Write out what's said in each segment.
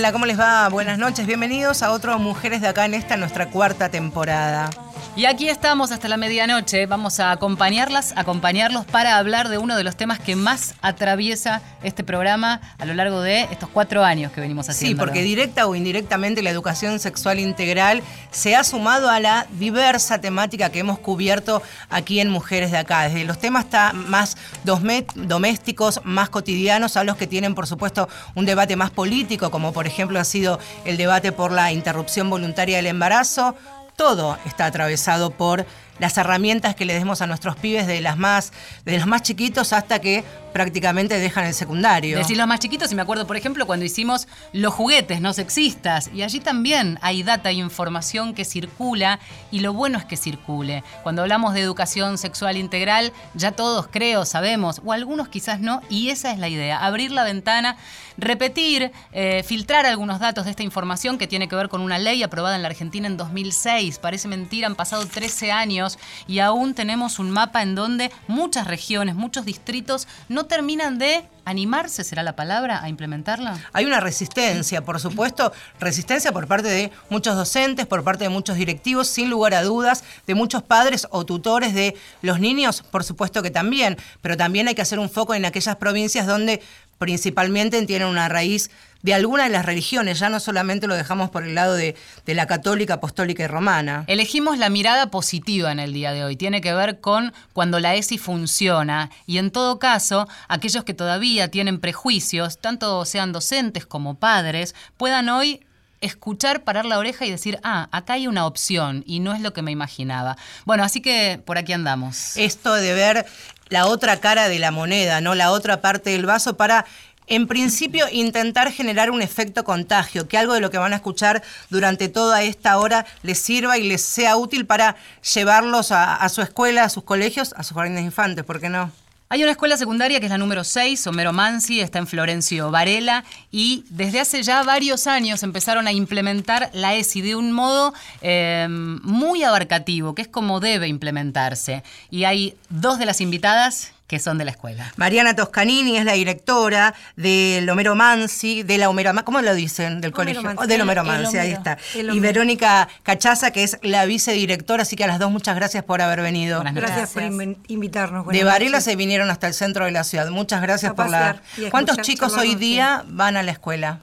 Hola, ¿cómo les va? Buenas noches, bienvenidos a otro Mujeres de Acá en esta nuestra cuarta temporada. Y aquí estamos hasta la medianoche. Vamos a acompañarlas, acompañarlos para hablar de uno de los temas que más atraviesa este programa a lo largo de estos cuatro años que venimos haciendo. Sí, porque directa o indirectamente la educación sexual integral se ha sumado a la diversa temática que hemos cubierto aquí en Mujeres de Acá. Desde los temas más domésticos, más cotidianos, a los que tienen, por supuesto, un debate más político, como por ejemplo ha sido el debate por la interrupción voluntaria del embarazo todo está atravesado por las herramientas que le demos a nuestros pibes de las más, de los más chiquitos hasta que prácticamente dejan el secundario. Decir los más chiquitos, y me acuerdo, por ejemplo, cuando hicimos los juguetes no sexistas, y allí también hay data e información que circula, y lo bueno es que circule. Cuando hablamos de educación sexual integral, ya todos creo, sabemos, o algunos quizás no, y esa es la idea, abrir la ventana, repetir, eh, filtrar algunos datos de esta información que tiene que ver con una ley aprobada en la Argentina en 2006. Parece mentira, han pasado 13 años y aún tenemos un mapa en donde muchas regiones, muchos distritos no terminan de animarse, será la palabra, a implementarla? Hay una resistencia, por supuesto, resistencia por parte de muchos docentes, por parte de muchos directivos, sin lugar a dudas, de muchos padres o tutores de los niños, por supuesto que también, pero también hay que hacer un foco en aquellas provincias donde principalmente tienen una raíz de alguna de las religiones, ya no solamente lo dejamos por el lado de, la católica, apostólica y romana. Elegimos la mirada positiva en el día de hoy, tiene que ver con cuando la ESI funciona y en todo caso, aquellos que todavía tienen prejuicios, tanto sean docentes como padres, puedan hoy escuchar, parar la oreja y decir, ah, acá hay una opción y no es lo que me imaginaba. Bueno, así que por aquí andamos. Esto de ver la otra cara de la moneda, ¿no? La otra parte del vaso para en principio, intentar generar un efecto contagio, que algo de lo que van a escuchar durante toda esta hora les sirva y les sea útil para llevarlos a, su escuela, a sus colegios, a sus jardines infantes, ¿por qué no? Hay una escuela secundaria que es la número 6, Homero Mansi, está en Florencio Varela, y desde hace ya varios años empezaron a implementar la ESI de un modo em, muy abarcativo, que es como debe implementarse. Y hay dos de las invitadas que son de la escuela. Mariana Toscanini es la directora del Homero Mansi, de la Homero ¿cómo lo dicen? Del colegio. Mansi, del Homero Mansi, ahí está. Y Verónica Cachaza, que es la vicedirectora, así que a las dos muchas gracias por haber venido. Gracias, por invitarnos. de Varela se vinieron hasta el centro de la ciudad. Muchas gracias por la... ¿Cuántos chicos hoy día van a la escuela?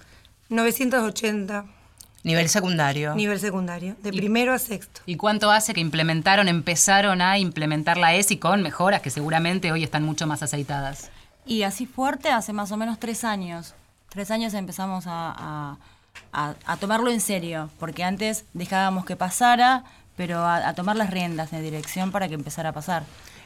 980. Nivel secundario. Nivel secundario, de primero a sexto. ¿Y cuánto hace que implementaron, empezaron a implementar la ESI con mejoras que seguramente hoy están mucho más aceitadas? Y así fuerte hace más o menos tres años. Tres años empezamos a, tomarlo en serio, porque antes dejábamos que pasara, pero a, tomar las riendas de dirección para que empezara a pasar.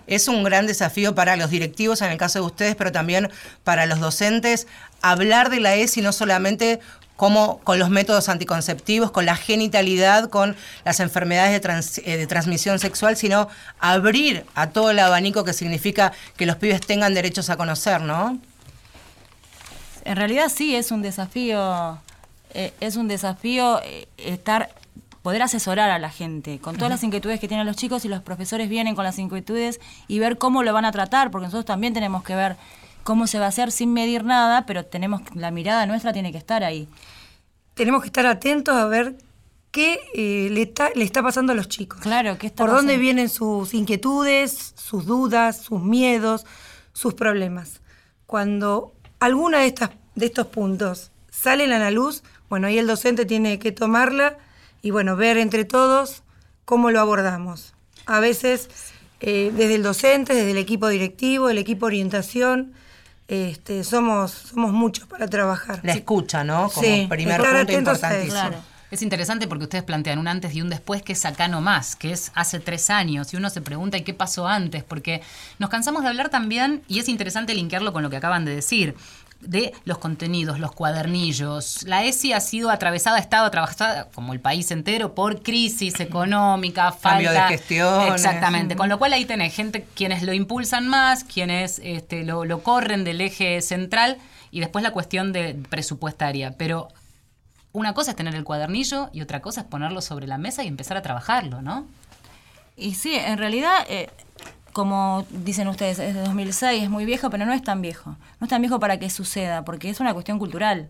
Es un gran desafío para los directivos, en el caso de ustedes, pero también para los docentes, hablar de la ESI no solamente como con los métodos anticonceptivos, con la genitalidad, con las enfermedades de, eh, transmisión sexual, sino abrir a todo el abanico que significa que los pibes tengan derechos a conocer, ¿no? En realidad sí, es un desafío, eh, es un desafío eh, estar poder asesorar a la gente con todas las inquietudes que tienen los chicos y los profesores vienen con las inquietudes y ver cómo lo van a tratar, porque nosotros también tenemos que ver cómo se va a hacer sin medir nada, pero tenemos la mirada nuestra tiene que estar ahí. Tenemos que estar atentos a ver qué eh, le, está, le está pasando a los chicos. Claro, ¿qué está Por dónde vienen sus inquietudes, sus dudas, sus miedos, sus problemas. Cuando alguna de, estas, de estos puntos salen a la luz, bueno, ahí el docente tiene que tomarla y, bueno, ver entre todos cómo lo abordamos. A veces eh, desde el docente, desde el equipo directivo, el equipo orientación, este, somos, somos muchos para trabajar. La escucha, ¿no? Como sí, primer punto importantísimo. Es interesante porque ustedes plantean un antes y un después que es acá nomás, que es hace tres años, y uno se pregunta ¿y qué pasó antes? Porque nos cansamos de hablar también, y es interesante linkearlo con lo que acaban de decir de los contenidos, los cuadernillos. La ESI ha sido atravesada, ha estado atravesada, como el país entero, por crisis económica, falta... Cambio de gestión. Exactamente, con lo cual ahí tenés gente, quienes lo impulsan más, quienes este, lo, lo corren del eje central, y después la cuestión de presupuestaria. Pero una cosa es tener el cuadernillo y otra cosa es ponerlo sobre la mesa y empezar a trabajarlo, ¿no? Y sí, en realidad... Eh, como dicen ustedes, es de 2006, es muy viejo, pero no es tan viejo. No es tan viejo para que suceda, porque es una cuestión cultural.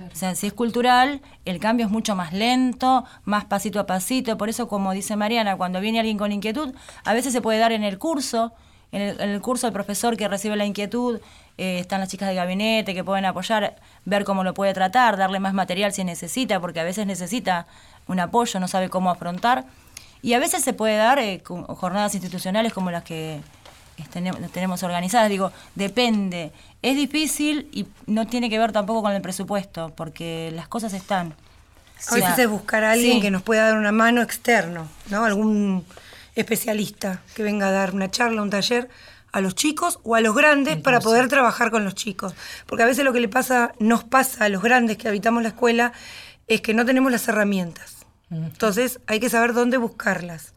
O sea, si es cultural, el cambio es mucho más lento, más pasito a pasito. Por eso, como dice Mariana, cuando viene alguien con inquietud, a veces se puede dar en el curso, en el, en el curso el profesor que recibe la inquietud, eh, están las chicas de gabinete que pueden apoyar, ver cómo lo puede tratar, darle más material si necesita, porque a veces necesita un apoyo, no sabe cómo afrontar. Y a veces se puede dar eh, jornadas institucionales como las que tenemos, tenemos organizadas. Digo, depende. Es difícil y no tiene que ver tampoco con el presupuesto, porque las cosas están. A veces es buscar a alguien sí. que nos pueda dar una mano externo, ¿no? Algún especialista que venga a dar una charla, un taller a los chicos o a los grandes para poder trabajar con los chicos. Porque a veces lo que le pasa, nos pasa a los grandes que habitamos la escuela es que no tenemos las herramientas. Entonces hay que saber dónde buscarlas.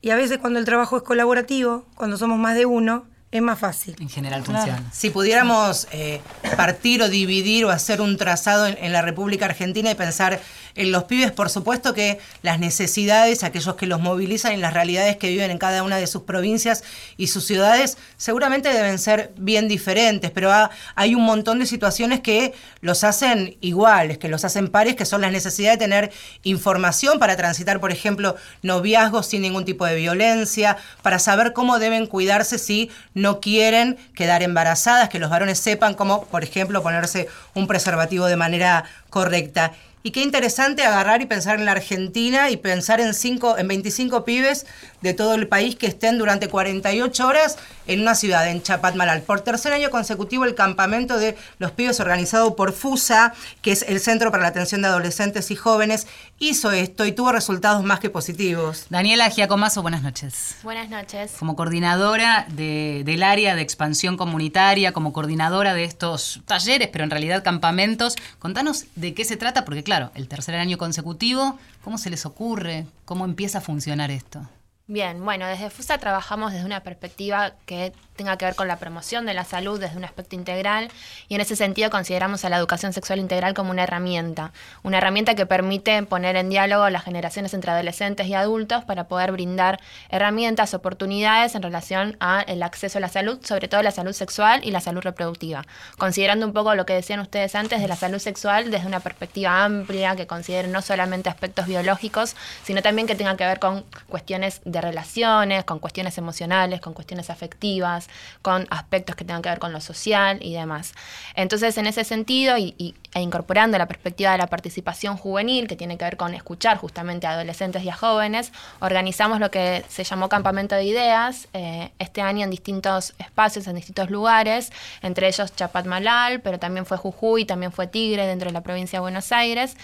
Y a veces cuando el trabajo es colaborativo, cuando somos más de uno, es más fácil. En general funciona. Si pudiéramos eh, partir o dividir o hacer un trazado en, en, la República Argentina y pensar en los pibes, por supuesto que las necesidades, aquellos que los movilizan y las realidades que viven en cada una de sus provincias y sus ciudades, seguramente deben ser bien diferentes, pero ha, hay un montón de situaciones que los hacen iguales, que los hacen pares, que son las necesidades de tener información para transitar, por ejemplo, noviazgos sin ningún tipo de violencia, para saber cómo deben cuidarse si no quieren quedar embarazadas, que los varones sepan cómo, por ejemplo, ponerse un preservativo de manera correcta. Y qué interesante agarrar y pensar en la Argentina y pensar en, cinco, en 25 pibes de todo el país que estén durante 48 horas en una ciudad, en Chapatmalal. Por tercer año consecutivo, el campamento de los pibes organizado por FUSA, que es el Centro para la Atención de Adolescentes y Jóvenes, hizo esto y tuvo resultados más que positivos. Daniela Giacomazo, buenas noches. Buenas noches. Como coordinadora de, del área de expansión comunitaria, como coordinadora de estos talleres, pero en realidad campamentos, contanos de qué se trata, porque claro, el tercer año consecutivo, ¿cómo se les ocurre? ¿Cómo empieza a funcionar esto? Bien, bueno, desde FUSA trabajamos desde una perspectiva que tenga que ver con la promoción de la salud desde un aspecto integral y en ese sentido consideramos a la educación sexual integral como una herramienta, una herramienta que permite poner en diálogo las generaciones entre adolescentes y adultos para poder brindar herramientas, oportunidades en relación al acceso a la salud, sobre todo la salud sexual y la salud reproductiva, considerando un poco lo que decían ustedes antes de la salud sexual desde una perspectiva amplia que considere no solamente aspectos biológicos, sino también que tenga que ver con cuestiones de relaciones, con cuestiones emocionales, con cuestiones afectivas, con aspectos que tengan que ver con lo social y demás. Entonces, en ese sentido, y, y, e incorporando la perspectiva de la participación juvenil, que tiene que ver con escuchar justamente a adolescentes y a jóvenes, organizamos lo que se llamó Campamento de Ideas, eh, este año en distintos espacios, en distintos lugares, entre ellos Chapatmalal, pero también fue Jujuy, también fue Tigre, dentro de la provincia de Buenos Aires,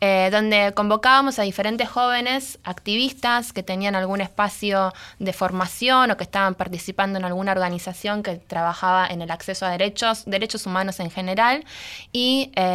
eh, donde convocábamos a diferentes jóvenes activistas que tenían algún espacio de formación o que estaban participando en alguna organización que trabajaba en el acceso a derechos, derechos humanos en general, y eh,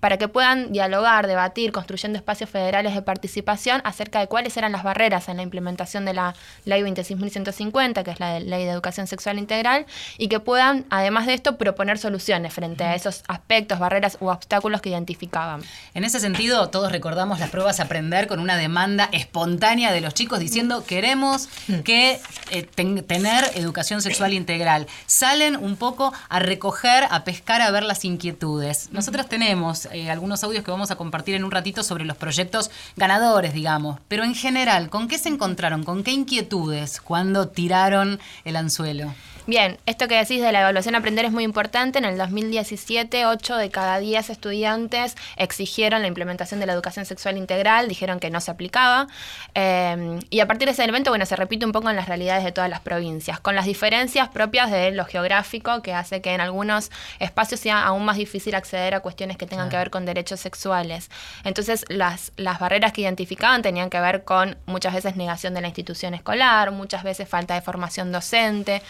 para que puedan dialogar, debatir, construyendo espacios federales de participación acerca de cuáles eran las barreras en la implementación de la Ley 26.150, que es la de Ley de Educación Sexual Integral, y que puedan, además de esto, proponer soluciones frente a esos aspectos, barreras u obstáculos que identificaban. En ese sentido, todos recordamos las pruebas Aprender con una demanda espontánea de los chicos diciendo queremos que eh, ten, tener educación sexual integral. Salen un poco a recoger, a pescar, a ver las inquietudes. Nosotros tenemos eh, algunos audios que vamos a compartir en un ratito sobre los proyectos ganadores, digamos. Pero en general, ¿con qué se encontraron? ¿Con qué inquietudes cuando tiraron el anzuelo? Bien, esto que decís de la evaluación aprender es muy importante. En el 2017, 8 de cada 10 estudiantes exigieron la implementación de la educación sexual integral, dijeron que no se aplicaba. Eh, y a partir de ese evento, bueno, se repite un poco en las realidades de todas las provincias, con las diferencias propias de lo geográfico, que hace que en algunos espacios sea aún más difícil acceder a cuestiones que tengan que ver con derechos sexuales. Entonces, las, las barreras que identificaban tenían que ver con muchas veces negación de la institución escolar, muchas veces falta de formación docente,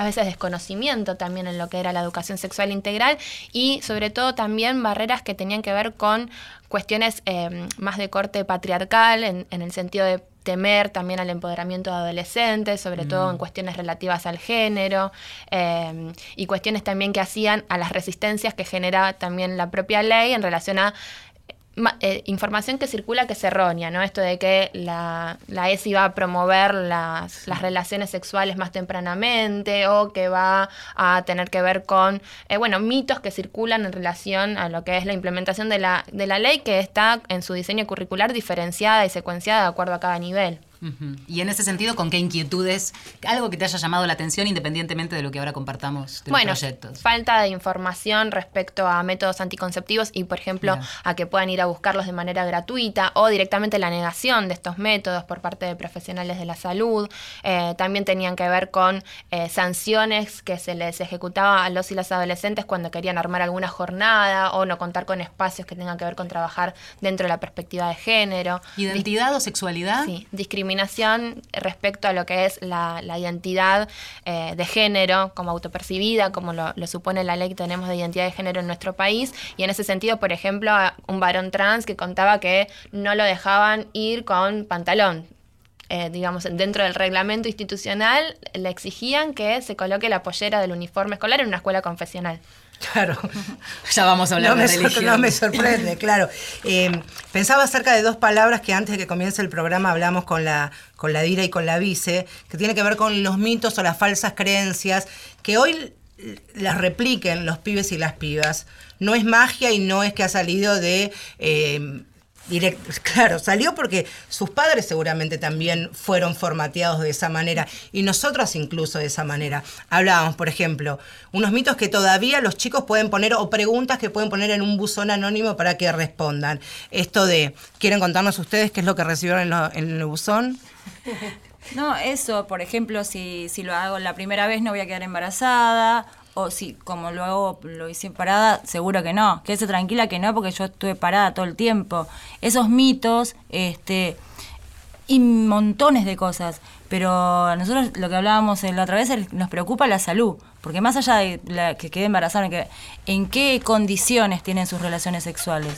muchas veces desconocimiento también en lo que era la educación sexual integral y sobre todo también barreras que tenían que ver con cuestiones eh, más de corte patriarcal en, en, el sentido de temer también al empoderamiento de adolescentes, sobre mm. todo en cuestiones relativas al género eh, y cuestiones también que hacían a las resistencias que genera también la propia ley en relación a eh, información que circula que es errónea, ¿no? Esto de que la, la ESI va a promover las, las relaciones sexuales más tempranamente o que va a tener que ver con, eh, bueno, mitos que circulan en relación a lo que es la implementación de la, de la ley que está en su diseño curricular diferenciada y secuenciada de acuerdo a cada nivel. Y en ese sentido, ¿con qué inquietudes? Algo que te haya llamado la atención independientemente de lo que ahora compartamos de Bueno, los proyectos. falta de información respecto a métodos anticonceptivos y, por ejemplo, a que puedan ir a buscarlos de manera gratuita o directamente la negación de estos métodos por parte de profesionales de la salud. Eh, también tenían que ver con eh, sanciones que se les ejecutaba a los y las adolescentes cuando querían armar alguna jornada o no contar con espacios que tengan que ver con trabajar dentro de la perspectiva de género. ¿Identidad o sexualidad? Sí, discriminación respecto a lo que es la, identidad eh, de género como autopercibida, como lo, lo supone la ley que tenemos de identidad de género en nuestro país. Y en ese sentido, por ejemplo, un varón trans que contaba que no lo dejaban ir con pantalón. Eh, digamos, dentro del reglamento institucional le exigían que se coloque la pollera del uniforme escolar en una escuela confesional. Claro. Ya vamos a hablar no de me, religión. no me sorprende, claro. Eh, pensaba acerca de dos palabras que antes de que comience el programa hablamos con la, con la Dira y con la Vice, que tiene que ver con los mitos o las falsas creencias, que hoy las repliquen los pibes y las pibas. No es magia y no es que ha salido de... eh, claro, salió porque sus padres seguramente también fueron formateados de esa manera y nosotros incluso de esa manera. Hablábamos, por ejemplo, unos mitos que todavía los chicos pueden poner o preguntas que pueden poner en un buzón anónimo para que respondan. Esto de, ¿quieren contarnos ustedes qué es lo que recibieron en, en el buzón? No, eso, por ejemplo, si, si lo hago la primera vez no voy a quedar embarazada, o si como lo hago, lo hice parada, seguro que no. Quédese tranquila que no, porque yo estuve parada todo el tiempo. Esos mitos, este, y montones de cosas. Pero nosotros lo que hablábamos la otra vez, nos preocupa la salud. Porque más allá de la que quede embarazada, ¿en qué condiciones tienen sus relaciones sexuales?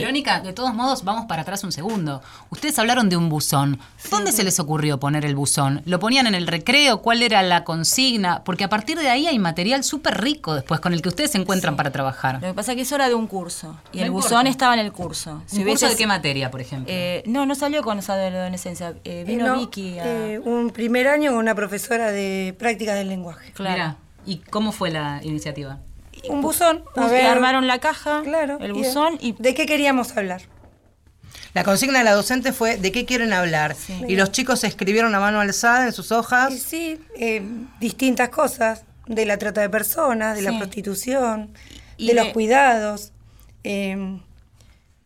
Verónica, de todos modos, vamos para atrás un segundo. Ustedes hablaron de un buzón. ¿Dónde se les ocurrió poner el buzón? ¿Lo ponían en el recreo? ¿Cuál era la consigna? Porque a partir de ahí hay material súper rico después con el que ustedes se encuentran para trabajar. Lo que pasa es que eso era de un curso. Y No el importa. buzón estaba en el curso. Si ¿Un curso hubieses- de qué materia, por ejemplo? Eh, no, no salió con esa adolescencia. Eh, vino Eh, no, Vicky a... eh, un primer año con una profesora de prácticas del lenguaje. claro. Mirá, ¿y cómo fue la iniciativa? Un buzón. A ver, armaron la caja, claro, el buzón y ¿De qué queríamos hablar? La consigna de la docente fue ¿de qué quieren hablar? Y los chicos escribieron a mano alzada en sus hojas. Y sí, eh, distintas cosas, de la trata de personas, de la prostitución, Y de, de- los cuidados. eh,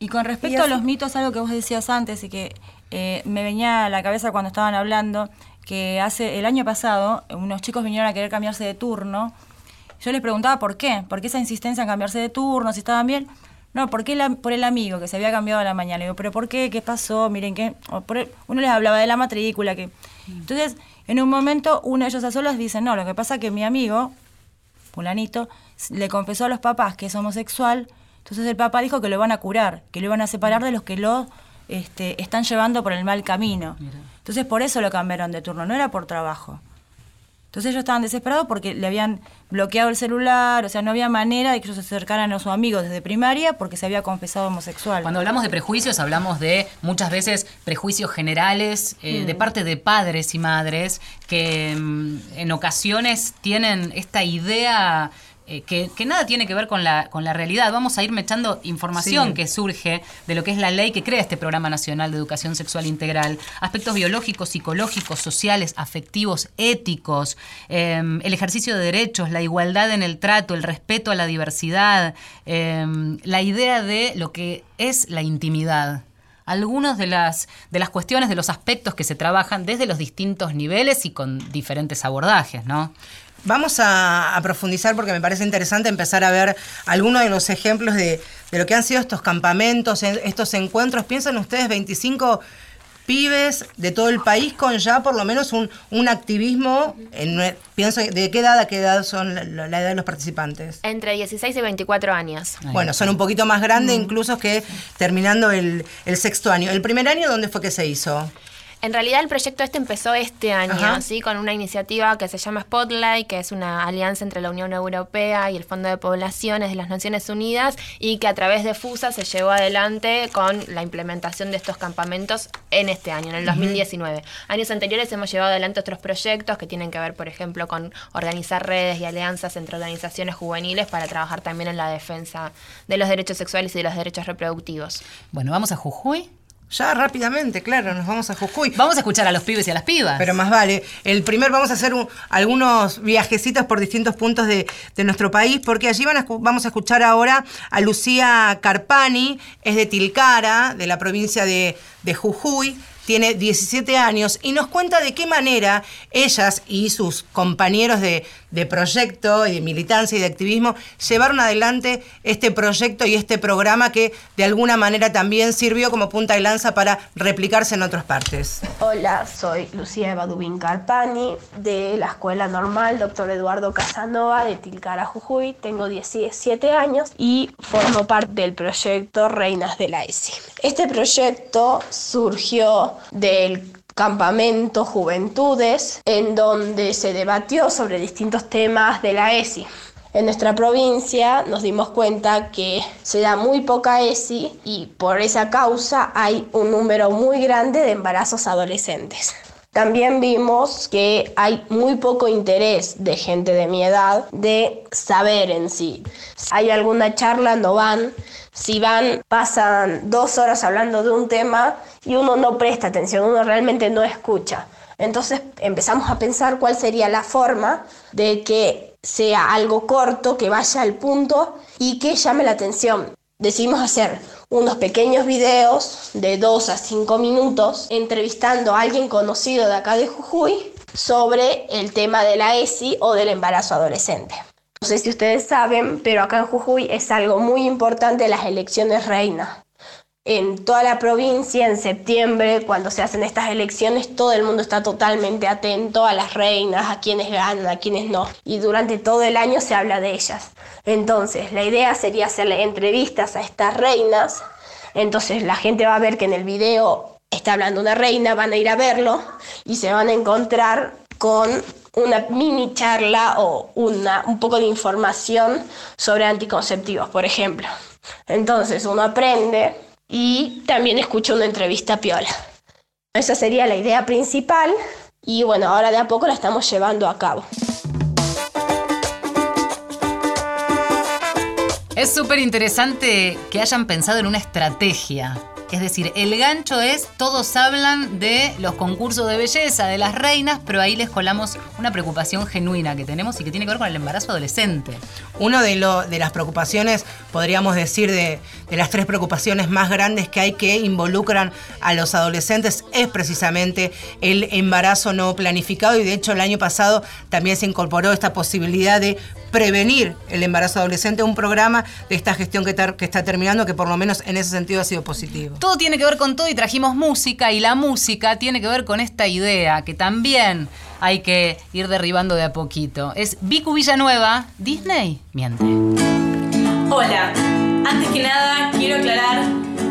Y con Y respecto a los mitos, algo que vos decías antes y que eh, me venía a la cabeza cuando estaban hablando, que hace el año pasado unos chicos vinieron a querer cambiarse de turno. Yo les preguntaba por qué, por qué esa insistencia en cambiarse de turno, si estaban bien. No, ¿por qué la- por el amigo que se había cambiado a la mañana? Le digo, ¿pero por qué? ¿Qué pasó? Miren, el- uno les hablaba de la matrícula. que Entonces, en un momento, uno de ellos a solas dice, no, lo que pasa es que mi amigo, fulanito, le confesó a los papás que es homosexual, entonces el papá dijo que lo van a curar, que lo iban a separar de los que lo este, están llevando por el mal camino. Entonces por eso lo cambiaron de turno, no era por trabajo. Entonces ellos estaban desesperados porque le habían bloqueado el celular, o sea, no había manera de que ellos se acercaran a su amigo desde primaria porque se había confesado homosexual. Cuando hablamos de prejuicios, hablamos de muchas veces prejuicios generales eh, de parte de padres y madres que mm, en ocasiones tienen esta idea eh, que, que nada tiene que ver con la, con la realidad. Vamos a ir mechando información Sí. que surge de lo que es la ley que crea este Programa Nacional de Educación Sexual Integral. Aspectos biológicos, psicológicos, sociales, afectivos, éticos, eh, el ejercicio de derechos, la igualdad en el trato, el respeto a la diversidad, eh, la idea de lo que es la intimidad. Algunas de las, de las cuestiones, de los aspectos que se trabajan desde los distintos niveles y con diferentes abordajes, ¿no? Vamos a, a profundizar porque me parece interesante empezar a ver algunos de los ejemplos de, de lo que han sido estos campamentos, en- estos encuentros. Piensan ustedes 25 pibes de todo el país con ya por lo menos un, un activismo. En, pienso, ¿de qué edad a qué edad son la, edad de los participantes? Entre 16 y 24 años. Bueno, son un poquito más grandes incluso que terminando el, el sexto año. ¿El primer año dónde fue que se hizo? En realidad el proyecto este empezó este año, Ajá. ¿sí? con una iniciativa que se llama Spotlight, que es una alianza entre la Unión Europea y el Fondo de Poblaciones de las Naciones Unidas y que a través de FUSA se llevó adelante con la implementación de estos campamentos en este año, en el 2019. Años anteriores hemos llevado adelante otros proyectos que tienen que ver, por ejemplo, con organizar redes y alianzas entre organizaciones juveniles para trabajar también en la defensa de los derechos sexuales y de los derechos reproductivos. Bueno, vamos a Jujuy. Ya rápidamente, claro, nos vamos a Jujuy. Vamos a escuchar a los pibes y a las pibas. Pero más vale. El primer, vamos a hacer un- algunos viajecitos por distintos puntos de, de nuestro país, porque allí van a vamos a escuchar ahora a Lucía Carpani, es de Tilcara, de la provincia de, de Jujuy. Tiene 17 años y nos cuenta de qué manera ellas y sus compañeros de, de proyecto y de militancia y de activismo llevaron adelante este proyecto y este programa que de alguna manera también sirvió como punta de lanza para replicarse en otras partes. Hola, soy Lucía Eva Dubín Carpani de la Escuela Normal Dr. Eduardo Casanova de Tilcara, Jujuy. Tengo 17 años y formo parte del proyecto Reinas de la ESI. Este proyecto surgió del campamento Juventudes en donde se debatió sobre distintos temas de la ESI. En nuestra provincia nos dimos cuenta que se da muy poca ESI y por esa causa hay un número muy grande de embarazos adolescentes. También vimos que hay muy poco interés de gente de mi edad de saber en sí. Hay alguna charla, no van. Si van, pasan dos horas hablando de un tema y uno no presta atención, uno realmente no escucha. Entonces empezamos a pensar cuál sería la forma de que sea algo corto, que vaya al punto y que llame la atención. Decidimos hacer unos pequeños videos de 2 a 5 minutos entrevistando a alguien conocido de acá de Jujuy sobre el tema de la ESI o del embarazo adolescente. No sé si ustedes saben, pero acá en Jujuy es algo muy importante las elecciones reina. En toda la provincia, en septiembre, cuando se hacen estas elecciones, todo el mundo está totalmente atento a las reinas, a quienes ganan, a quienes no. Y durante todo el año se habla de ellas. Entonces, la idea sería hacerle entrevistas a estas reinas. Entonces, la gente va a ver que en el video está hablando una reina, van a ir a verlo y se van a encontrar con una mini charla o una, un poco de información sobre anticonceptivos, por ejemplo. Entonces, uno aprende y también escucho una entrevista piola. Esa sería la idea principal y bueno, ahora de a poco la estamos llevando a cabo. Es súper interesante que hayan pensado en una estrategia. Es decir, el gancho es, todos hablan de los concursos de belleza, de las reinas, pero ahí les colamos una preocupación genuina que tenemos y que tiene que ver con el embarazo adolescente. Una de, de las preocupaciones, podríamos decir, de, las tres preocupaciones más grandes que hay que involucran a los adolescentes es precisamente el embarazo no planificado y de hecho el año pasado también se incorporó esta posibilidad de prevenir el embarazo adolescente, un programa de esta gestión que está terminando que por lo menos en ese sentido ha sido positivo. Todo tiene que ver con todo y trajimos música y la música tiene que ver con esta idea que también hay que ir derribando de a poquito. Es Vicu Villanueva, Disney, miente. Hola, antes que nada quiero aclarar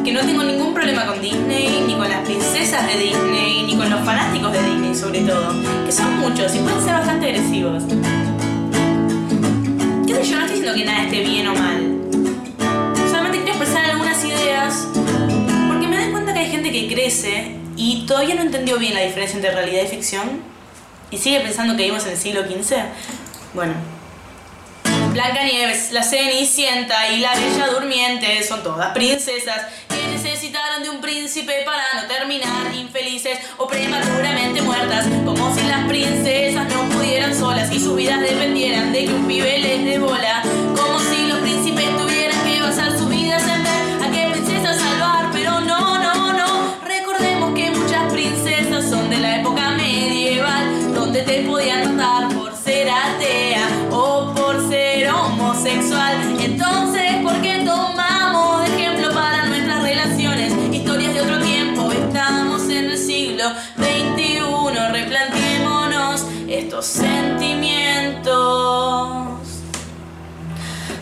que no tengo ningún problema con Disney, ni con las princesas de Disney, ni con los fanáticos de Disney sobre todo, que son muchos y pueden ser bastante agresivos. ¿Qué sé yo? No estoy diciendo que nada esté bien o mal. 13 y todavía no entendió bien la diferencia entre realidad y ficción y sigue pensando que vivimos en el siglo XV. Bueno. Blancanieves, la Cenicienta y la Bella Durmiente son todas princesas que necesitaron de un príncipe para no terminar infelices o prematuramente muertas, como si las princesas no pudieran solas y sus vidas dependieran de que un pibe les dé bola.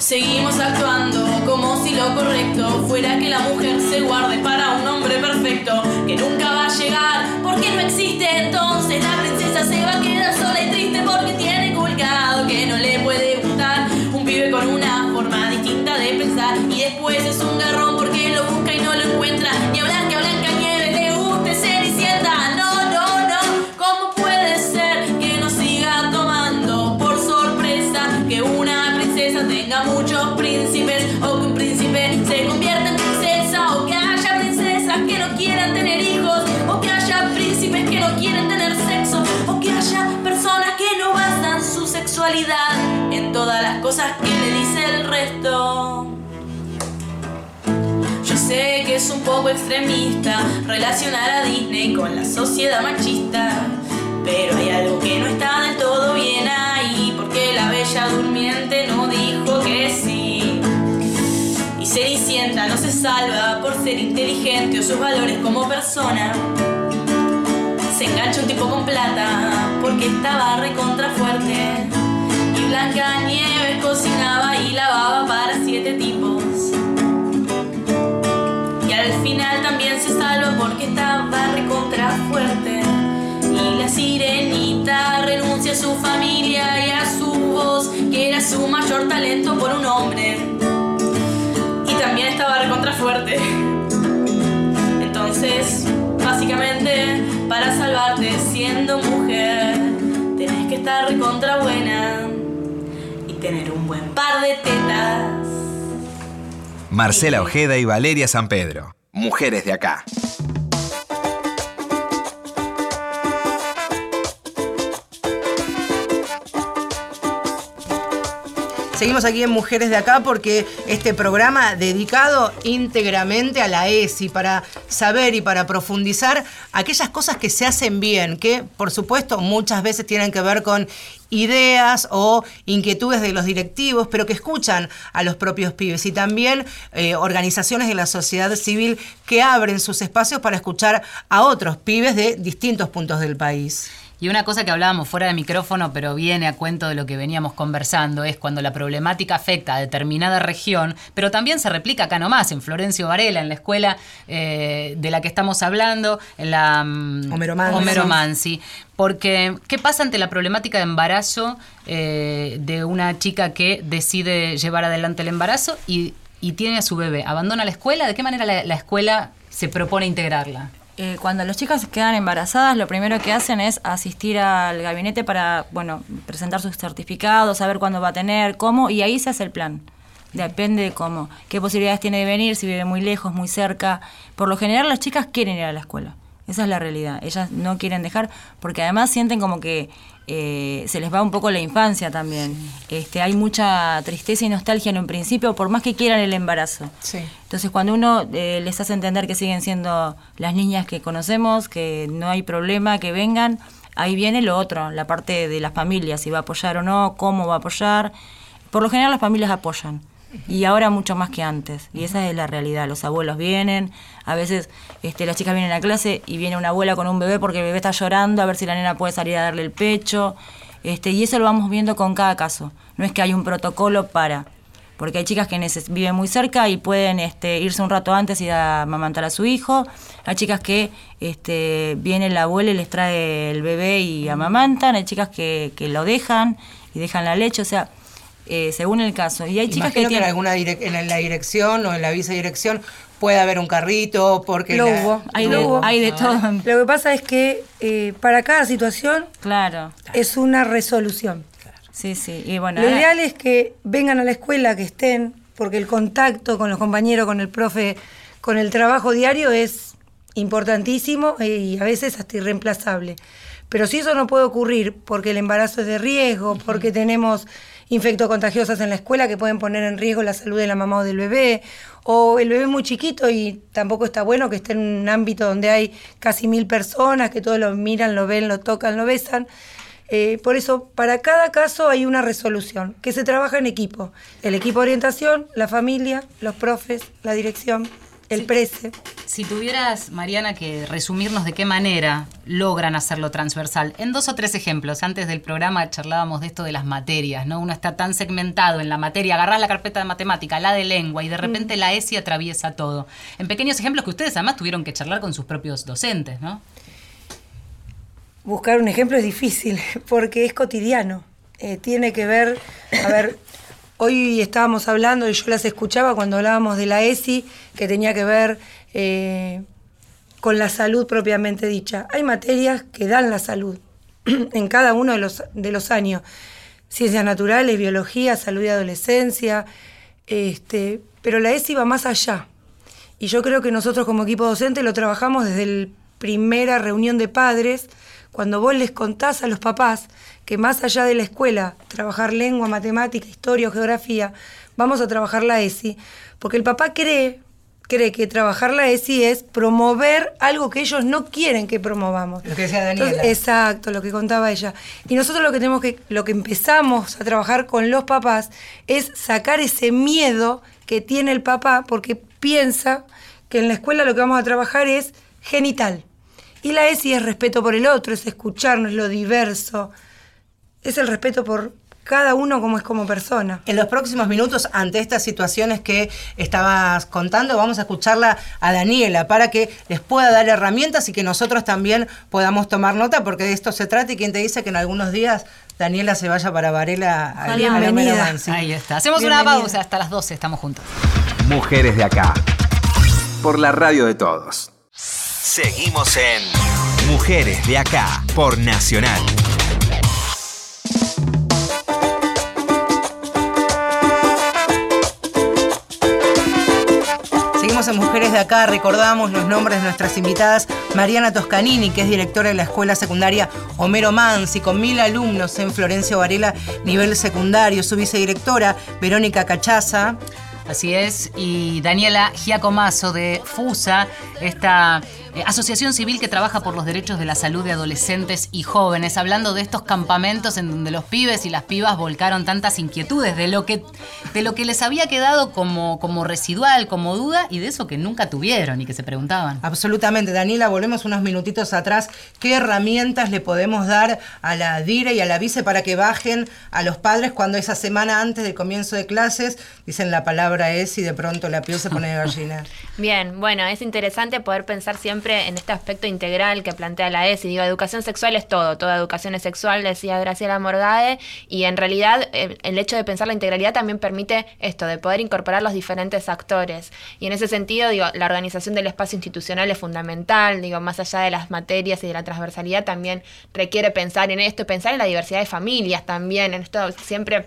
Seguimos actuando como si lo correcto fuera que la mujer se guarde para un hombre perfecto. que nunca va a llegar, porque no existe entonces la princesa se va a quedar sola y triste porque tiene sé que es un poco extremista relacionar a Disney con la sociedad machista, pero hay algo que no está del todo bien ahí, porque la bella durmiente no dijo que sí. Y Cenicienta no se salva por ser inteligente o sus valores como persona. Se engancha un tipo con plata porque estaba recontra fuerte. Y Blanca Nieves cocinaba y lavaba para siete tipos. Al final también se salva porque estaba recontra fuerte. Y la sirenita renuncia a su familia y a su voz, que era su mayor talento por un hombre. Y también estaba recontra fuerte. Entonces, básicamente, para salvarte siendo mujer, tenés que estar recontra buena y tener un buen par de tetas. Marcela Ojeda y Valeria San Pedro. Mujeres de acá. Seguimos aquí en Mujeres de Acá porque este programa dedicado íntegramente a la ESI para saber y para profundizar aquellas cosas que se hacen bien, que por supuesto muchas veces tienen que ver con ideas o inquietudes de los directivos, pero que escuchan a los propios pibes y también eh, organizaciones de la sociedad civil que abren sus espacios para escuchar a otros pibes de distintos puntos del país. Y una cosa que hablábamos fuera de micrófono, pero viene a cuento de lo que veníamos conversando, es cuando la problemática afecta a determinada región, pero también se replica acá nomás, en Florencio Varela, en la escuela eh, de la que estamos hablando, en la mm, Homero Mansi. Homero Mansi. Porque, ¿qué pasa ante la problemática de embarazo eh, de una chica que decide llevar adelante el embarazo y, y tiene a su bebé? ¿Abandona la escuela? ¿De qué manera la, la escuela se propone integrarla? Eh, cuando las chicas quedan embarazadas, lo primero que hacen es asistir al gabinete para, bueno, presentar sus certificados, saber cuándo va a tener, cómo, y ahí se hace el plan. Depende de cómo, qué posibilidades tiene de venir, si vive muy lejos, muy cerca. Por lo general las chicas quieren ir a la escuela. Esa es la realidad. Ellas no quieren dejar porque además sienten como que eh, se les va un poco la infancia también. Este, hay mucha tristeza y nostalgia en un principio, por más que quieran el embarazo. Sí. Entonces, cuando uno eh, les hace entender que siguen siendo las niñas que conocemos, que no hay problema, que vengan, ahí viene lo otro, la parte de las familias, si va a apoyar o no, cómo va a apoyar. Por lo general las familias apoyan. Y ahora mucho más que antes. Y esa es la realidad. Los abuelos vienen, a veces este, las chicas vienen a clase y viene una abuela con un bebé porque el bebé está llorando, a ver si la nena puede salir a darle el pecho. Este, y eso lo vamos viendo con cada caso. No es que hay un protocolo para. Porque hay chicas que viven muy cerca y pueden este, irse un rato antes y a amamantar a su hijo. Hay chicas que este, viene la abuela y les trae el bebé y amamantan. Hay chicas que, que lo dejan y dejan la leche. O sea, eh, según el caso. Y hay chicas Imagino que, en, tienen... alguna direc- en la dirección o en la vicedirección puede haber un carrito porque Lo la- hubo. Hay lo de, hubo. hay de todo. Lo que pasa es que eh, para cada situación Claro. es una resolución. Sí, sí. Y bueno, Lo ahora- ideal es que vengan a la escuela, que estén, porque el contacto con los compañeros, con el profe, con el trabajo diario es importantísimo y a veces hasta irreemplazable. Pero si eso no puede ocurrir porque el embarazo es de riesgo, porque tenemos infectocontagiosas en la escuela que pueden poner en riesgo la salud de la mamá o del bebé, o el bebé muy chiquito y tampoco está bueno que esté en un ámbito donde hay casi mil personas, que todos lo miran, lo ven, lo tocan, lo besan. Eh, por eso, para cada caso hay una resolución, que se trabaja en equipo. El equipo de orientación, la familia, los profes, la dirección. El prece. Si tuvieras, Mariana, que resumirnos de qué manera logran hacerlo transversal, en dos o tres ejemplos, antes del programa charlábamos de esto de las materias, ¿no? Uno está tan segmentado en la materia, agarrás la carpeta de matemática, la de lengua, y de repente la ESI atraviesa todo. En pequeños ejemplos que ustedes además tuvieron que charlar con sus propios docentes, ¿no? Buscar un ejemplo es difícil, porque es cotidiano. Eh, tiene que ver, a ver, hoy estábamos hablando y yo las escuchaba cuando hablábamos de la ESI, que tenía que ver eh, con la salud propiamente dicha. Hay materias que dan la salud en cada uno de los, de los años. Ciencias naturales, biología, salud y adolescencia, este, pero la ESI va más allá. Y yo creo que nosotros como equipo docente lo trabajamos desde la primera reunión de padres, cuando vos les contás a los papás que más allá de la escuela, trabajar lengua, matemática, historia o geografía, vamos a trabajar la ESI, porque el papá cree, cree que trabajar la ESI es promover algo que ellos no quieren que promovamos. Lo que decía Daniela. Entonces, exacto, lo que contaba ella. Y nosotros lo que tenemos que, lo que empezamos a trabajar con los papás es sacar ese miedo que tiene el papá porque piensa que en la escuela lo que vamos a trabajar es genital. Y la ESI es respeto por el otro, es escucharnos, lo diverso, es el respeto por cada uno como es como persona. En los próximos minutos, ante estas situaciones que estabas contando, vamos a escucharla a Daniela para que les pueda dar herramientas y que nosotros también podamos tomar nota, porque de esto se trata y quien te dice que en algunos días Daniela se vaya para Varela a, a la Bienvenida. Mansi. Ahí está. Hacemos una pausa hasta las 12, estamos juntos. Mujeres de acá. Por la radio de todos. Seguimos en Mujeres de acá. Por Nacional. En Mujeres de Acá, recordamos los nombres de nuestras invitadas, Mariana Toscanini, que es directora de la escuela secundaria Homero Mansi, con mil alumnos en Florencio Varela, nivel secundario, su vicedirectora, Verónica Cachaza, Así es, y Daniela Giacomazo de FUSA, esta eh, asociación civil que trabaja por los derechos de la salud de adolescentes y jóvenes, hablando de estos campamentos en donde los pibes y las pibas volcaron tantas inquietudes, de lo que, de lo que les había quedado como, como residual, como duda, y de eso que nunca tuvieron y que se preguntaban. Absolutamente. Daniela, volvemos unos minutitos atrás. ¿Qué herramientas le podemos dar a la DIRE y a la vice para que bajen a los padres cuando esa semana antes del comienzo de clases dicen la palabra es y de pronto la piel se pone de gallina? Bien, bueno, es interesante poder pensar siempre en este aspecto integral que plantea la ESI. Digo, educación sexual es todo, toda educación es sexual, decía Graciela Morgade, y en realidad eh, el hecho de pensar la integralidad también permite esto, de poder incorporar los diferentes actores. Y en ese sentido, digo, la organización del espacio institucional es fundamental, digo, más allá de las materias y de la transversalidad, también requiere pensar en esto, pensar en la diversidad de familias también, en esto siempre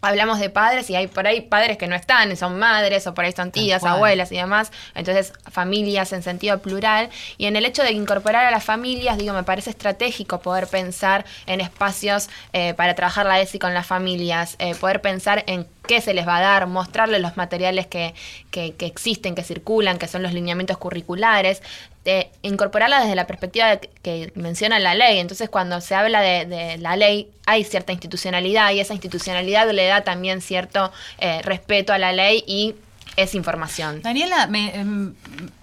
hablamos de padres y hay por ahí padres que no están, son madres o por ahí son tías, abuelas y demás, entonces familias en sentido plural. Y en el hecho de incorporar a las familias, digo, me parece estratégico poder pensar en espacios eh, para trabajar la ESI con las familias, eh, poder pensar en qué se les va a dar, mostrarles los materiales que, que, que existen, que circulan, que son los lineamientos curriculares, de incorporarla desde la perspectiva de- que menciona la ley. Entonces, cuando se habla de, de la ley, hay cierta institucionalidad y esa institucionalidad le da también cierto eh, respeto a la ley y es información. Daniela, me, em,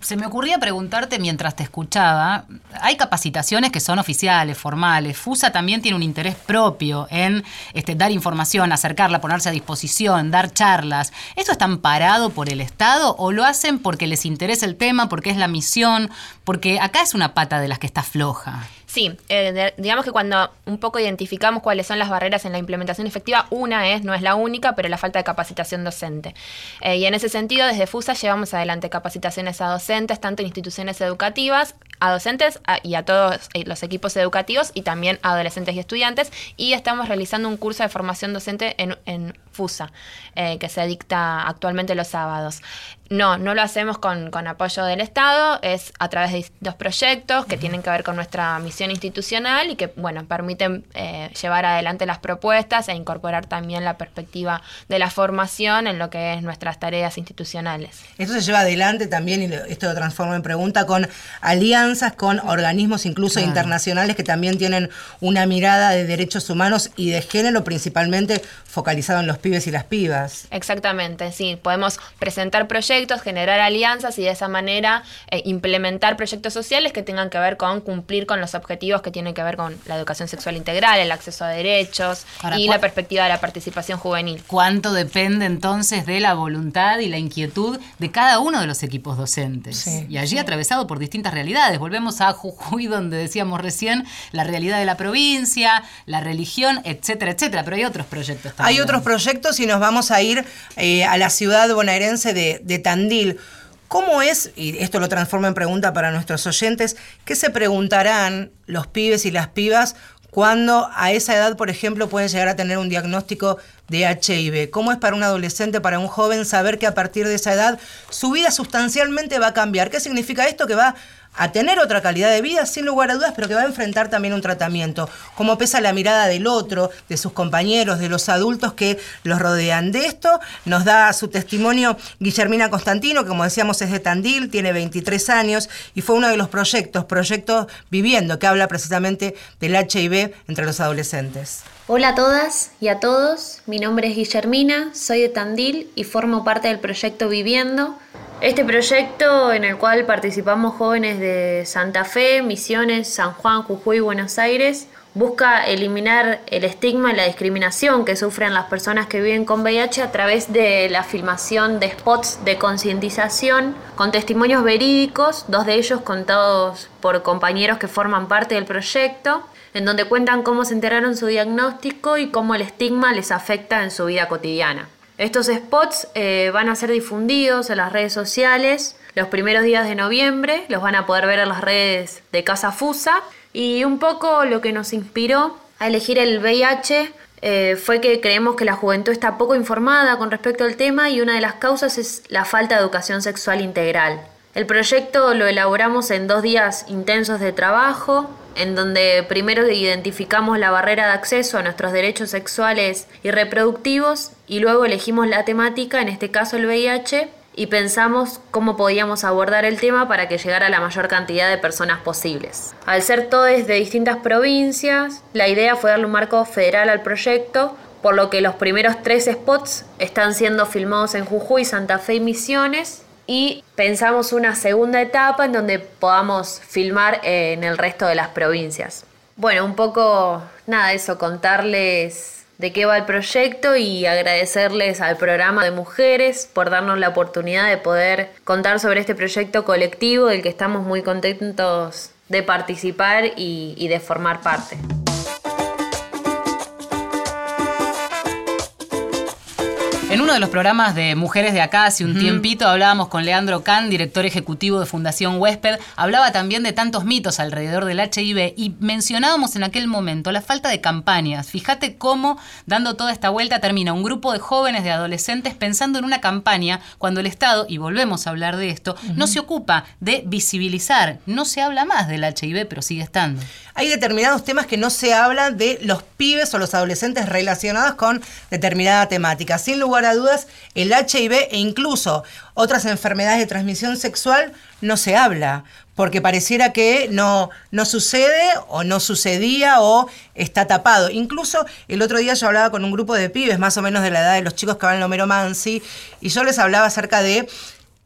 se me ocurría preguntarte mientras te escuchaba, hay capacitaciones que son oficiales, formales, FUSA también tiene un interés propio en este, dar información, acercarla, ponerse a disposición, dar charlas. ¿Esto está amparado por el Estado o lo hacen porque les interesa el tema, porque es la misión? Porque acá es una pata de las que está floja. Sí, eh, digamos que cuando un poco identificamos cuáles son las barreras en la implementación efectiva, una es, no es la única, pero la falta de capacitación docente. Eh, y en ese sentido, desde FUSA llevamos adelante capacitaciones a docentes, tanto en instituciones educativas, a docentes y a todos eh, los equipos educativos y también a adolescentes y estudiantes. Y estamos realizando un curso de formación docente en, FUSA, que se dicta actualmente los sábados. No, no lo hacemos con, con apoyo del Estado, es a través de distintos proyectos que tienen que ver con nuestra misión institucional y que, bueno, permiten eh, llevar adelante las propuestas e incorporar también la perspectiva de la formación en lo que es nuestras tareas institucionales. Esto se lleva adelante también, y esto lo transformo en pregunta, con alianzas con organismos incluso internacionales que también tienen una mirada de derechos humanos y de género, principalmente focalizado en los pibes y las pibas. Exactamente, sí. Podemos presentar proyectos, generar alianzas y de esa manera eh, implementar proyectos sociales que tengan que ver con cumplir con los objetivos que tienen que ver con la educación sexual integral, el acceso a derechos Ahora, y ¿cuál- la perspectiva de la participación juvenil. ¿Cuánto depende entonces de la voluntad y la inquietud de cada uno de los equipos docentes? Sí, y allí atravesado por distintas realidades. Volvemos a Jujuy, donde decíamos recién la realidad de la provincia, la religión, etcétera, etcétera. Pero hay otros proyectos también. Hay otros proyectos y nos vamos a ir eh, a la ciudad bonaerense de, de Tandil. ¿Cómo es, y esto lo transformo en pregunta para nuestros oyentes, qué se preguntarán los pibes y las pibas cuando a esa edad, por ejemplo, pueden llegar a tener un diagnóstico de HIV? ¿Cómo es para un adolescente, para un joven, saber que a partir de esa edad su vida sustancialmente va a cambiar? ¿Qué significa esto? Que va a tener otra calidad de vida, sin lugar a dudas, pero que va a enfrentar también un tratamiento. Cómo pesa la mirada del otro, de sus compañeros, de los adultos que los rodean. De esto nos da su testimonio Guillermina Constantino, que como decíamos es de Tandil, tiene 23 años y fue uno de los proyectos, Proyectos Viviendo, que habla precisamente del HIV entre los adolescentes. Hola a todas y a todos, mi nombre es Guillermina, soy de Tandil y formo parte del proyecto Viviendo. Este proyecto en el cual participamos jóvenes de Santa Fe, Misiones, San Juan, Jujuy, Buenos Aires, busca eliminar el estigma y la discriminación que sufren las personas que viven con VIH a través de la filmación de spots de concientización con testimonios verídicos, dos de ellos contados por compañeros que forman parte del proyecto en donde cuentan cómo se enteraron su diagnóstico y cómo el estigma les afecta en su vida cotidiana. Estos spots eh, van a ser difundidos en las redes sociales. Los primeros días de noviembre, los van a poder ver en las redes de Casa Fusa. Y un poco lo que nos inspiró a elegir el VIH eh, fue que creemos que la juventud está poco informada con respecto al tema y una de las causas es la falta de educación sexual integral. El proyecto lo elaboramos en dos días intensos de trabajo, en donde primero identificamos la barrera de acceso a nuestros derechos sexuales y reproductivos y luego elegimos la temática, en este caso el VIH, y pensamos cómo podíamos abordar el tema para que llegara a la mayor cantidad de personas posibles. Al ser todos de distintas provincias, la idea fue darle un marco federal al proyecto, por lo que los primeros tres spots están siendo filmados en Jujuy, Santa Fe y Misiones, y pensamos una segunda etapa en donde podamos filmar en el resto de las provincias. Bueno, un poco nada, eso, contarles de qué va el proyecto y agradecerles al programa de mujeres por darnos la oportunidad de poder contar sobre este proyecto colectivo del que estamos muy contentos de participar y, y de formar parte. En uno de los programas de Mujeres de Acá hace un tiempito hablábamos con Leandro Can, director ejecutivo de Fundación Huésped. Hablaba también de tantos mitos alrededor del HIV y mencionábamos en aquel momento la falta de campañas. Fíjate cómo, dando toda esta vuelta, termina un grupo de jóvenes, de adolescentes, pensando en una campaña cuando el Estado, y volvemos a hablar de esto, no se ocupa de visibilizar. No se habla más del HIV, pero sigue estando. Hay determinados temas que no se hablan de los pibes o los adolescentes relacionados con determinada temática. Sin lugar dudas, el HIV e incluso otras enfermedades de transmisión sexual no se habla, porque pareciera que no, no sucede o no sucedía o está tapado. Incluso el otro día yo hablaba con un grupo de pibes, más o menos de la edad de los chicos que van Homero Mansi, y yo les hablaba acerca de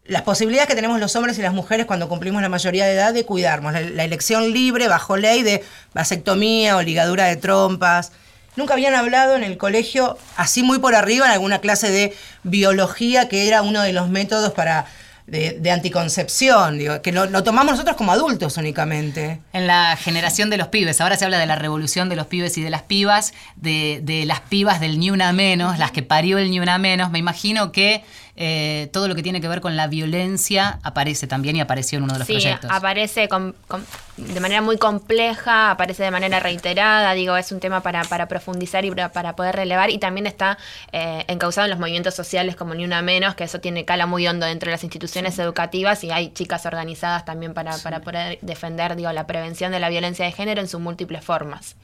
las posibilidades que tenemos los hombres y las mujeres cuando cumplimos la mayoría de edad de cuidarnos, la elección libre bajo ley de vasectomía o ligadura de trompas. Nunca habían hablado en el colegio, así muy por arriba, en alguna clase de biología, que era uno de los métodos para de, anticoncepción, digo, que lo, lo tomamos nosotros como adultos únicamente. En la generación de los pibes, ahora se habla de la revolución de los pibes y de las pibas, de, de las pibas del ni una menos, las que parió el ni una menos. Me imagino que eh, todo lo que tiene que ver con la violencia aparece también y apareció en uno de los Sí, proyectos. aparece de manera muy compleja, aparece de manera reiterada, digo, es un tema para, para profundizar y para, para poder relevar y también está eh, encauzado en los movimientos sociales como Ni Una Menos, que eso tiene cala muy hondo dentro de las instituciones educativas y hay chicas organizadas también para, para poder defender, digo, la prevención de la violencia de género en sus múltiples formas.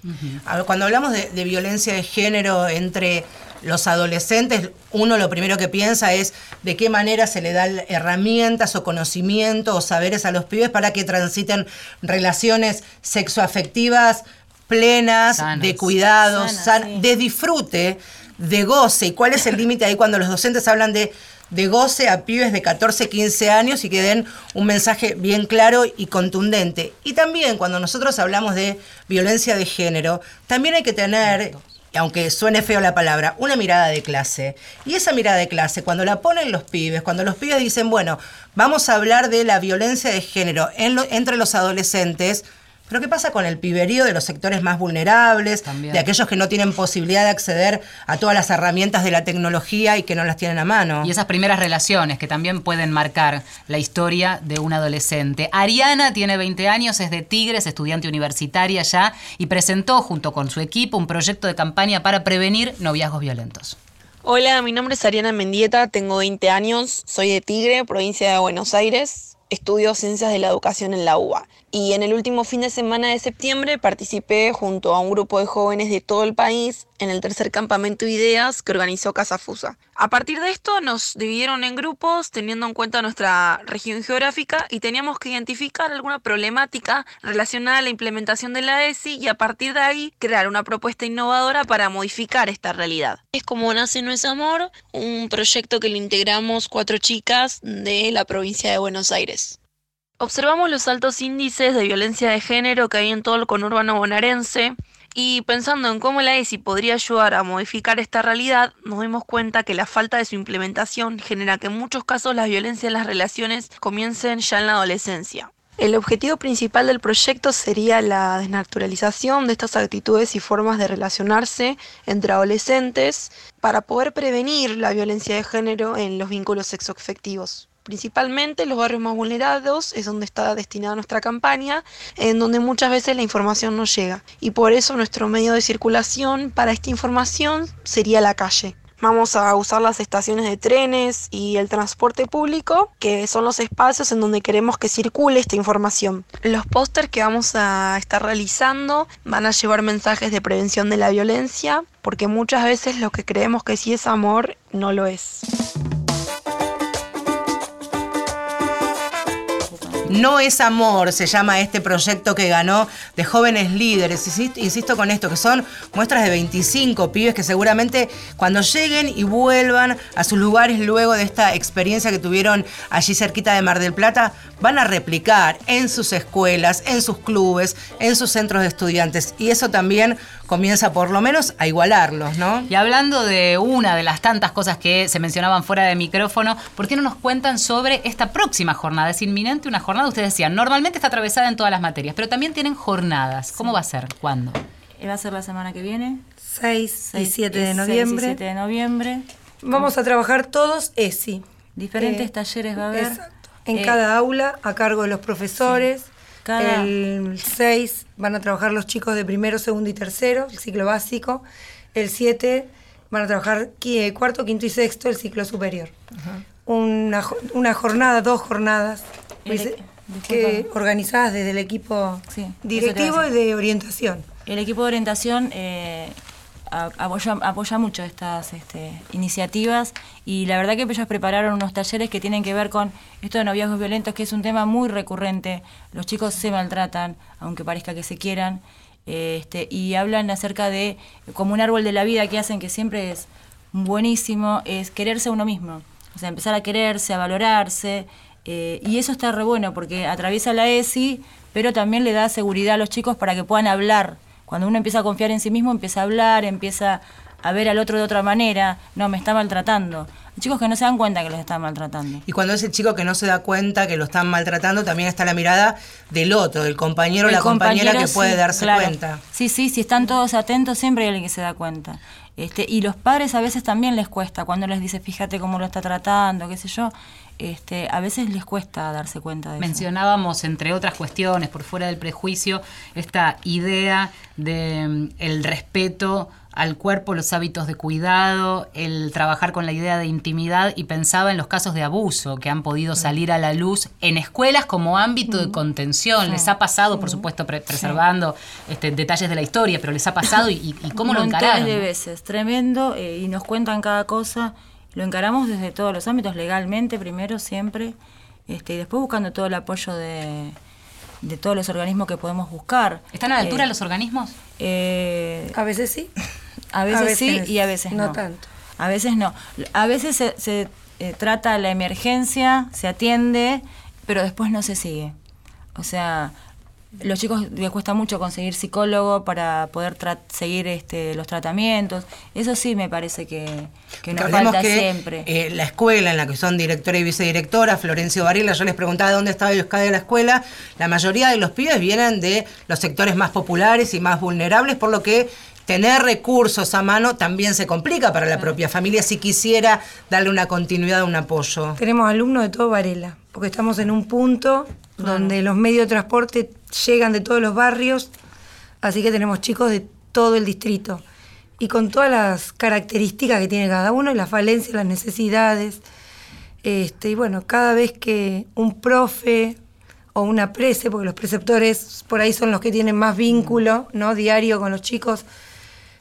A ver, Cuando hablamos de, de violencia de género entre los adolescentes, uno lo primero que piensa es de qué manera se le dan herramientas o conocimiento o saberes a los pibes para que transiten relaciones sexoafectivas plenas, Sanas. de cuidado, Sanas, san- sí. de disfrute de goce y cuál es el límite ahí cuando los docentes hablan de, de goce a pibes de 14, 15 años y que den un mensaje bien claro y contundente. Y también cuando nosotros hablamos de violencia de género, también hay que tener aunque suene feo la palabra, una mirada de clase. Y esa mirada de clase, cuando la ponen los pibes, cuando los pibes dicen, bueno, vamos a hablar de la violencia de género entre los adolescentes, pero ¿qué pasa con el piberío de los sectores más vulnerables, de aquellos que no tienen posibilidad de acceder a todas las herramientas de la tecnología y que no las tienen a mano? Y esas primeras relaciones que también pueden marcar la historia de un adolescente. Ariana tiene 20 años, es de Tigres, estudiante universitaria ya, y presentó junto con su equipo un proyecto de campaña para prevenir noviazgos violentos. Hola, mi nombre es Ariana Mendieta, tengo 20 años, soy de Tigre, provincia de Buenos Aires estudio Ciencias de la Educación en la UBA. Y en el último fin de semana de septiembre participé junto a un grupo de jóvenes de todo el país en el tercer campamento Ideas que organizó Casa Fusa. A partir de esto nos dividieron en grupos teniendo en cuenta nuestra región geográfica y teníamos que identificar alguna problemática relacionada a la implementación de la ESI y a partir de ahí crear una propuesta innovadora para modificar esta realidad. Es como nace No es Amor, un proyecto que lo integramos cuatro chicas de la provincia de Buenos Aires. Observamos los altos índices de violencia de género que hay en todo el conurbano bonaerense y pensando en cómo la ESI podría ayudar a modificar esta realidad, nos dimos cuenta que la falta de su implementación genera que en muchos casos las violencias en las relaciones comiencen ya en la adolescencia. El objetivo principal del proyecto sería la desnaturalización de estas actitudes y formas de relacionarse entre adolescentes para poder prevenir la violencia de género en los vínculos sexoafectivos. Principalmente los barrios más vulnerados es donde está destinada nuestra campaña, en donde muchas veces la información no llega. Y por eso nuestro medio de circulación para esta información sería la calle. Vamos a usar las estaciones de trenes y el transporte público, que son los espacios en donde queremos que circule esta información. Los pósters que vamos a estar realizando van a llevar mensajes de prevención de la violencia, porque muchas veces lo que creemos que sí es amor no lo es. No es amor, se llama este proyecto que ganó de jóvenes líderes. Insisto, con esto, que son muestras de 25 pibes que seguramente cuando lleguen y vuelvan a sus lugares luego de esta experiencia que tuvieron allí cerquita de Mar del Plata, van a replicar en sus escuelas, en sus clubes, en sus centros de estudiantes. Y eso también comienza por lo menos a igualarlos, ¿no? Y hablando de una de las tantas cosas que se mencionaban fuera de micrófono, ¿por qué no nos cuentan sobre esta próxima jornada? Es inminente una jornada, ustedes decían, normalmente está atravesada en todas las materias, pero también tienen jornadas. ¿Cómo va a ser? ¿Cuándo? Va a ser la semana que viene. 6 y 7 de noviembre. 6 y 7 de noviembre. Vamos a trabajar todos ESI. Diferentes eh, talleres va a haber. Exacto. En eh, cada aula, a cargo de los profesores. El 6 van a trabajar los chicos de primero, segundo y tercero, el ciclo básico. El 7 van a trabajar cuarto, quinto y sexto, el ciclo superior. una, una, jornada, dos jornadas que, organizadas desde el equipo directivo y de orientación. El equipo de orientación eh, apoya, mucho estas este, iniciativas y la verdad que ellos prepararon unos talleres que tienen que ver con esto de noviazgos violentos, que es un tema muy recurrente. Los chicos se maltratan, aunque parezca que se quieran, este, y hablan acerca de como un árbol de la vida que hacen que siempre es buenísimo, es quererse a uno mismo. O sea, empezar a quererse, a valorarse, eh, y eso está re bueno porque atraviesa la ESI, pero también le da seguridad a los chicos para que puedan hablar cuando uno empieza a confiar en sí mismo, empieza a hablar, empieza a ver al otro de otra manera. No, me está maltratando. Hay chicos que no se dan cuenta que los están maltratando. Y cuando es el chico que no se da cuenta que lo están maltratando, también está la mirada del otro, del compañero o la compañera que puede darse cuenta. Sí, sí, si están todos atentos, siempre hay alguien que se da cuenta. Este, y los padres a veces también les cuesta, cuando les dice, fíjate cómo lo está tratando, qué sé yo, este, a veces les cuesta darse cuenta de Mencionábamos, entre otras cuestiones, por fuera del prejuicio, esta idea de mm, el respeto al cuerpo, los hábitos de cuidado, el trabajar con la idea de intimidad y pensaba en los casos de abuso que han podido salir a la luz en escuelas como ámbito de contención. Les ha pasado, por supuesto, preservando este, detalles de la historia, pero les ha pasado y, cómo lo encararon. de veces, tremendo, eh, y nos cuentan cada cosa. Lo encaramos desde todos los ámbitos, legalmente primero, siempre, este, y después buscando todo el apoyo de, de todos los organismos que podemos buscar. ¿Están a la altura eh, los organismos? Eh, a veces sí. A veces, A veces sí y a veces no. no tanto. A veces no. A veces se, se, eh, trata la emergencia, se atiende, pero después no se sigue. O sea, los chicos les cuesta mucho conseguir psicólogo para poder tra- seguir este, los tratamientos. Eso sí me parece que, que nos falta que siempre. eh, la escuela en la que son directora y vicedirectora, Florencio Varela, yo les preguntaba dónde estaba Euskadi de la escuela, la mayoría de los pibes vienen de los sectores más populares y más vulnerables, por lo que tener recursos a mano también se complica para la propia familia si quisiera darle una continuidad, un apoyo. Tenemos alumnos de todo Varela, porque estamos en un punto donde los medios de transporte llegan de todos los barrios, así que tenemos chicos de todo el distrito. Y con todas las características que tiene cada uno, y las falencias, las necesidades. Este, y bueno, cada vez que un profe o una prece, porque los preceptores por ahí son los que tienen más vínculo, ¿no? Diario con los chicos,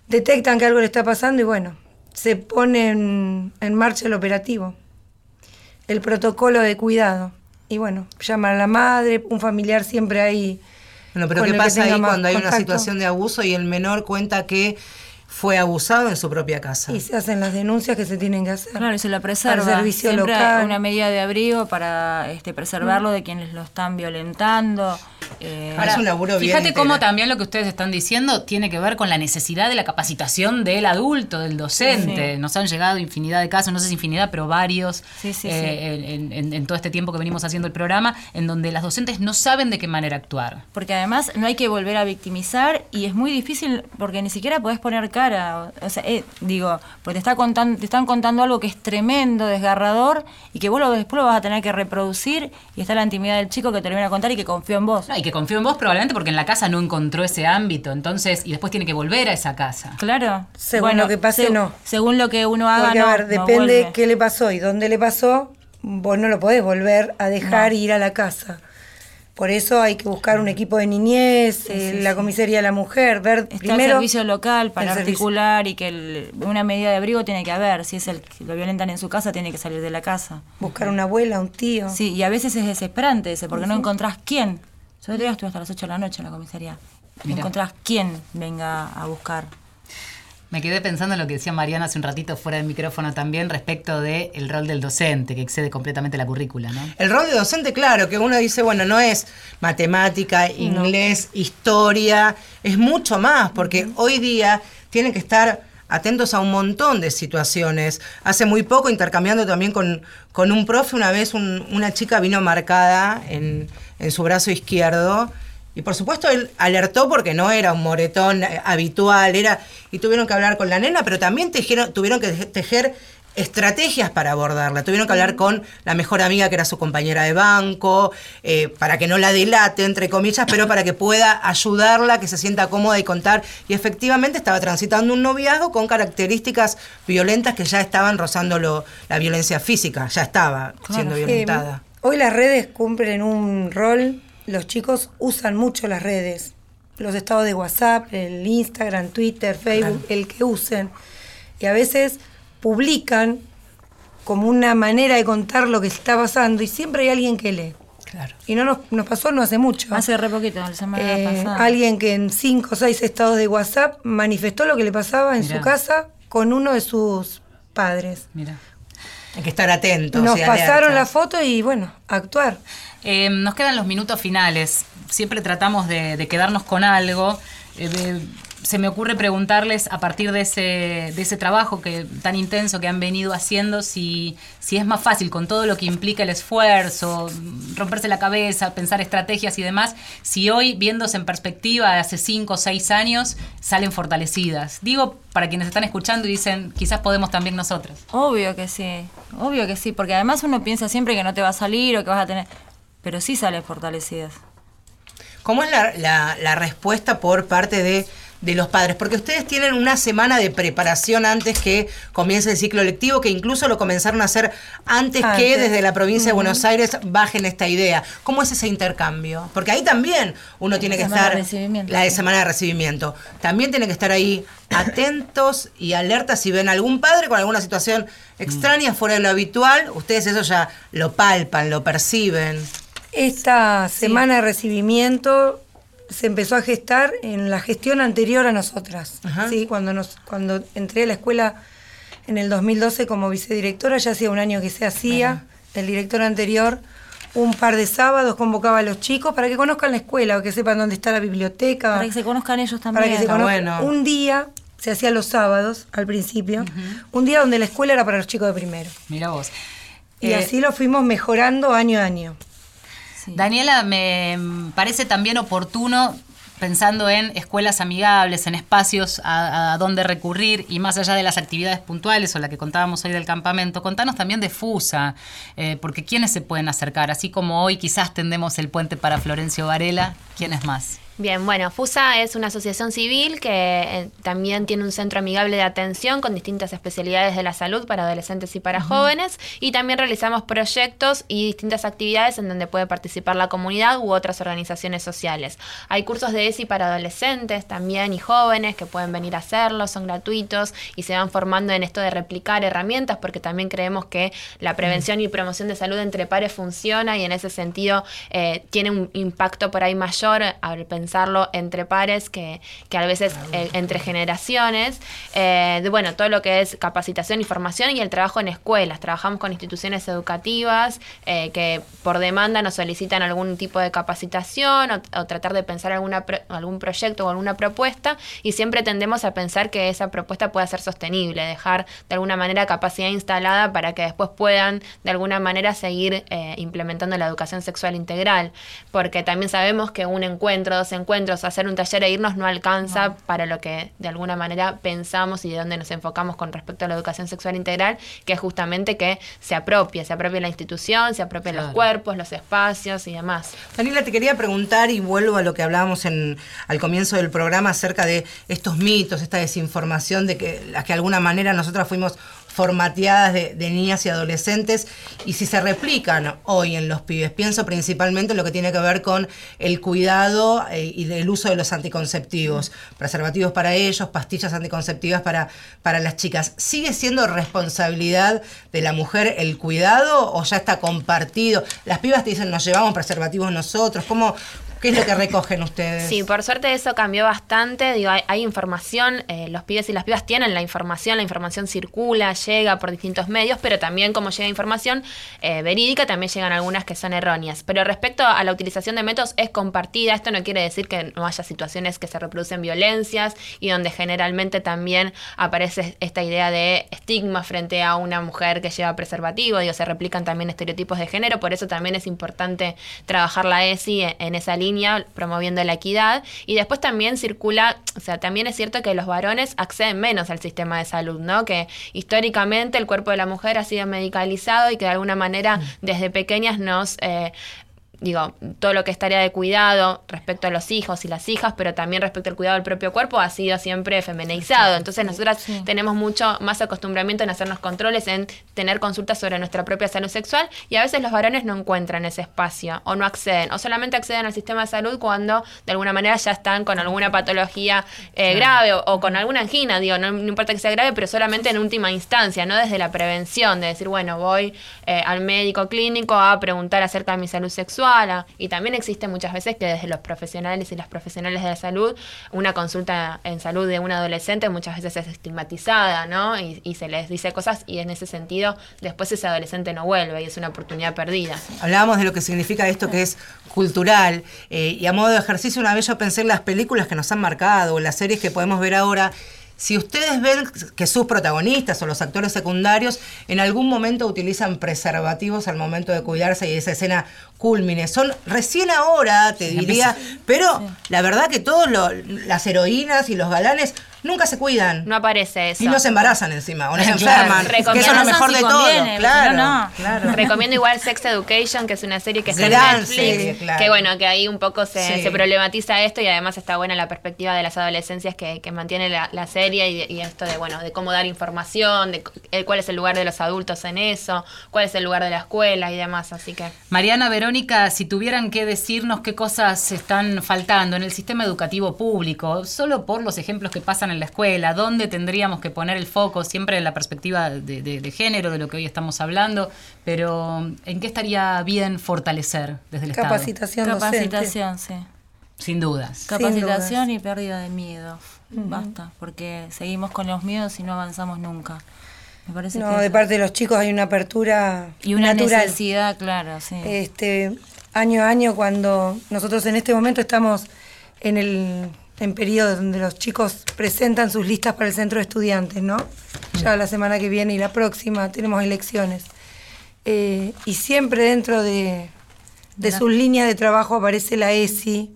detectan que algo le está pasando y bueno, se pone en, en marcha el operativo el protocolo de cuidado. Y bueno, llaman a la madre, un familiar siempre ahí. Bueno, pero ¿qué pasa ahí cuando hay una situación de abuso y el menor cuenta que fue abusado en su propia casa? Y se hacen las denuncias que se tienen que hacer. Claro, y se lo preserva. Al servicio Siempre local. una medida de abrigo para este, preservarlo de quienes lo están violentando. Eh, Ahora, es un laburo bien Fíjate cómo también lo que ustedes están diciendo tiene que ver con la necesidad de la capacitación del adulto, del docente. Sí. Nos han llegado infinidad de casos, no sé si infinidad, pero varios Sí, eh, En, en- en todo este tiempo que venimos haciendo el programa, en donde las docentes no saben de qué manera actuar. Porque además no hay que volver a victimizar y es muy difícil porque ni siquiera podés poner cara. O, o sea, eh, digo, porque te, está contando, te están contando algo que es tremendo, desgarrador y que vos lo- después lo vas a tener que reproducir y está la intimidad del chico que te lo viene a contar y que confió en vos. No, y que confío en vos probablemente porque en la casa no encontró ese ámbito, entonces, y después tiene que volver a esa casa. Claro. Según lo que pase, seg- no. Según lo que uno haga, Porque, no, a ver, no depende vuelve. qué le pasó y dónde le pasó, vos no lo podés volver a dejar ir a la casa. Por eso hay que buscar un equipo de niñez, eh, la comisaría de la mujer, ver Está primero... el servicio local para servicio- articular y que el- una medida de abrigo tiene que haber. Si es el que lo violentan en su casa, tiene que salir de la casa. Buscar una abuela, un tío. Sí, y a veces es desesperante ese, porque no encontrás quién. Yo el otro día estuve hasta las 8 de la noche en la comisaría. Mirá. encontrás quién venga a buscar. Me quedé pensando en lo que decía Mariana hace un ratito fuera del micrófono también respecto del el rol del docente, que excede completamente la currícula, ¿no? El rol de docente, claro, que uno dice, bueno, no es matemática, inglés, historia, es mucho más, porque hoy día tienen que estar atentos a un montón de situaciones. Hace muy poco, intercambiando también con, con un profe, una vez un- una chica vino marcada en, en su brazo izquierdo. Y por supuesto él alertó porque no era un moretón eh, habitual, era y tuvieron que hablar con la nena, pero también tejieron- tuvieron que tejer estrategias para abordarla. Tuvieron que hablar con la mejor amiga que era su compañera de banco, eh, para que no la delate, entre comillas, pero para que pueda ayudarla, que se sienta cómoda y contar. Y efectivamente estaba transitando un noviazgo con características violentas que ya estaban rozando lo- la violencia física, ya estaba siendo violentada. Hoy las redes cumplen un rol, los chicos usan mucho las redes, los estados de WhatsApp, el Instagram, Twitter, Facebook, el que usen. Y a veces publican como una manera de contar lo que está pasando y siempre hay alguien que lee. Claro. Y no nos, nos pasó no hace mucho. Hace re poquito, la semana Eh, pasada. alguien que en cinco o seis estados de WhatsApp manifestó lo que le pasaba en Mirá. su casa con uno de sus padres. Mira. Hay que estar atentos. Nos y pasaron la foto y bueno, actuar. Eh, nos quedan los minutos finales. Siempre tratamos de, de quedarnos con algo. Eh, de- se me ocurre preguntarles a partir de ese, de ese trabajo que, tan intenso que han venido haciendo, si, si es más fácil con todo lo que implica el esfuerzo, romperse la cabeza, pensar estrategias y demás, si hoy, viéndose en perspectiva de hace cinco o seis años, salen fortalecidas. Digo, para quienes están escuchando y dicen, quizás podemos también nosotros. Obvio que sí, obvio que sí, porque además uno piensa siempre que no te va a salir o que vas a tener... Pero sí salen fortalecidas. ¿Cómo es la, la- la respuesta por parte de, de los padres? Porque ustedes tienen una semana de preparación antes que comience el ciclo lectivo, que incluso lo comenzaron a hacer antes, que desde la provincia de Buenos Aires bajen esta idea. ¿Cómo es ese intercambio? Porque ahí también uno tiene que estar... de recibimiento. La de semana de recibimiento. También tienen que estar ahí atentos y alertas si ven algún padre con alguna situación extraña fuera de lo habitual. Ustedes eso ya lo palpan, lo perciben. Esta semana de recibimiento se empezó a gestar en la gestión anterior a nosotras. Ajá. ¿sí? Cuando, nos, cuando entré a la escuela en el 2012 como vicedirectora, ya hacía un año que se hacía. El director anterior, un par de sábados, convocaba a los chicos para que conozcan la escuela o que sepan dónde está la biblioteca. Para que se conozcan ellos también. Para que se conozcan. bueno. Un día, se hacía los sábados al principio, un día donde la escuela era para los chicos de primero. Mira vos. Y Eh, así lo fuimos mejorando año a año. Daniela, me parece también oportuno pensando en escuelas amigables, en espacios a, a donde recurrir y más allá de las actividades puntuales o la que contábamos hoy del campamento, contanos también de FUSA, eh, porque ¿quiénes se pueden acercar? Así como hoy quizás tendemos el puente para Florencio Varela, ¿quiénes más? Bien, bueno, FUSA es una asociación civil que eh, también tiene un centro amigable de atención con distintas especialidades de la salud para adolescentes y para jóvenes y también realizamos proyectos y distintas actividades en donde puede participar la comunidad u otras organizaciones sociales. Hay cursos de ESI para adolescentes también y jóvenes que pueden venir a hacerlo, son gratuitos y se van formando en esto de replicar herramientas porque también creemos que la prevención y promoción de salud entre pares funciona y en ese sentido eh, tiene un impacto por ahí mayor al pensarlo entre pares que, que a veces eh, entre generaciones. Eh, de, bueno, todo lo que es capacitación y formación y el trabajo en escuelas. Trabajamos con instituciones educativas eh, que por demanda nos solicitan algún tipo de capacitación o, o tratar de pensar alguna pro- algún proyecto o alguna propuesta y siempre tendemos a pensar que esa propuesta pueda ser sostenible, dejar de alguna manera capacidad instalada para que después puedan de alguna manera seguir eh, implementando la educación sexual integral, porque también sabemos que un encuentro, dos encuentros, hacer un taller e irnos no alcanza para lo que de alguna manera pensamos y de dónde nos enfocamos con respecto a la educación sexual integral, que es justamente que se apropie, se apropie la institución, se apropien los cuerpos, los espacios y demás. Daniela, te quería preguntar y vuelvo a lo que hablábamos en, al comienzo del programa acerca de estos mitos, esta desinformación de que las que de alguna manera nosotras fuimos formateadas de, niñas y adolescentes y si se replican hoy en los pibes. Pienso principalmente en lo que tiene que ver con el cuidado eh, y del uso de los anticonceptivos, preservativos para ellos, pastillas anticonceptivas para, para las chicas. ¿Sigue siendo responsabilidad de la mujer el cuidado o ya está compartido? Las pibas te dicen, nos llevamos preservativos nosotros. ¿Cómo, ¿Qué es lo que recogen ustedes? Sí, por suerte eso cambió bastante. Digo, hay, información, eh, los pibes y las pibas tienen la información, la información circula, llega por distintos medios, pero también como llega información eh, verídica, también llegan algunas que son erróneas. Pero respecto a la utilización de métodos, es compartida. Esto no quiere decir que no haya situaciones que se reproducen violencias y donde generalmente también aparece esta idea de estigma frente a una mujer que lleva preservativo. Digo, se replican también estereotipos de género, por eso también es importante trabajar la ESI en esa línea promoviendo la equidad. Y después también circula, o sea, también es cierto que los varones acceden menos al sistema de salud, ¿no? Que históricamente el cuerpo de la mujer ha sido medicalizado y que de alguna manera desde pequeñas nos... eh, digo, todo lo que es tarea de cuidado respecto a los hijos y las hijas, pero también respecto al cuidado del propio cuerpo, ha sido siempre feminizado. Entonces nosotras tenemos mucho más acostumbramiento en hacernos controles, en tener consultas sobre nuestra propia salud sexual y a veces los varones no encuentran ese espacio o no acceden o solamente acceden al sistema de salud cuando de alguna manera ya están con alguna patología eh, grave o, o con alguna angina, digo, no, no importa que sea grave, pero solamente en última instancia, no desde la prevención, de decir, bueno, voy eh, al médico clínico a preguntar acerca de mi salud sexual y también existe muchas veces que desde los profesionales y las profesionales de la salud, una consulta en salud de un adolescente muchas veces es estigmatizada, ¿no? Y, y se les dice cosas y en ese sentido después ese adolescente no vuelve y es una oportunidad perdida. Hablábamos de lo que significa esto que es cultural eh, y a modo de ejercicio una vez yo pensé en las películas que nos han marcado, las series que podemos ver ahora. Si ustedes ven que sus protagonistas o los actores secundarios en algún momento utilizan preservativos al momento de cuidarse y esa escena cúlmine, son recién ahora, te diría, pero la verdad que todos lo- las heroínas y los galanes nunca se cuidan. No aparece eso. Y no se embarazan encima, o no se Claro. enferman, que eso es lo mejor si de todo. Claro, si no, no. claro. Recomiendo igual Sex Education, que es una serie que está en Netflix. serie, claro. Que bueno, que ahí un poco se, Sí. se problematiza esto y además está buena la perspectiva de las adolescencias que, que mantiene la, la serie y, y esto de bueno, de cómo dar información, de el- cuál es el lugar de los adultos en eso, cuál es el lugar de la escuela y demás. Así que Mariana, Verónica, si tuvieran que decirnos qué cosas están faltando en el sistema educativo público, solo por los ejemplos que pasan en la escuela, ¿dónde tendríamos que poner el foco? Siempre en la perspectiva de, de- de género, de lo que hoy estamos hablando, pero ¿en qué estaría bien fortalecer desde el Estado? Capacitación docente. Capacitación, sí. Sin dudas. Capacitación y pérdida de miedo. Basta, porque seguimos con los miedos y no avanzamos nunca. Me parece No, que de eso- parte de los chicos hay una apertura y una natural. necesidad, claro, sí. Este, año a año, cuando nosotros en este momento estamos en el en periodo donde los chicos presentan sus listas para el centro de estudiantes, ¿no? Ya la semana que viene y la próxima tenemos elecciones. Eh, y siempre dentro de, de sus líneas de trabajo aparece la ESI,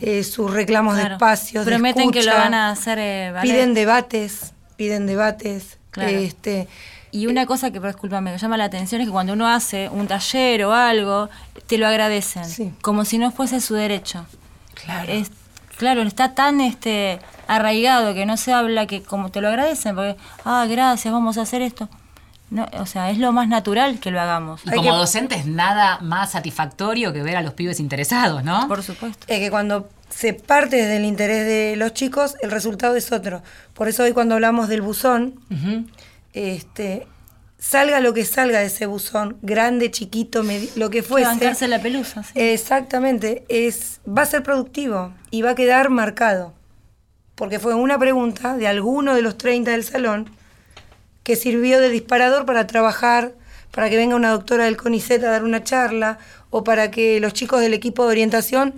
eh, sus reclamos de espacios, de Prometen que lo van a hacer eh. Piden debates, piden debates. Claro. Este, Y una cosa que, discúlpame, que llama la atención es que cuando uno hace un taller o algo, te lo agradecen, Sí. como si no fuese su derecho. Claro. Es, claro, está tan este arraigado que no se habla que como te lo agradecen, porque, ah, gracias, vamos a hacer esto. No, o sea, es lo más natural que lo hagamos. Y como que- docentes, nada más satisfactorio que ver a los pibes interesados, ¿no? Por supuesto. es que cuando se parte del interés de los chicos, el resultado es otro. Por eso hoy cuando hablamos del buzón, este, salga lo que salga de ese buzón, grande, chiquito, lo que fuese. que bancarse la pelusa. sí. Exactamente, es, va a ser productivo y va a quedar marcado. Porque fue una pregunta de alguno de los 30 del salón que sirvió de disparador para trabajar, para que venga una doctora del CONICET a dar una charla o para que los chicos del equipo de orientación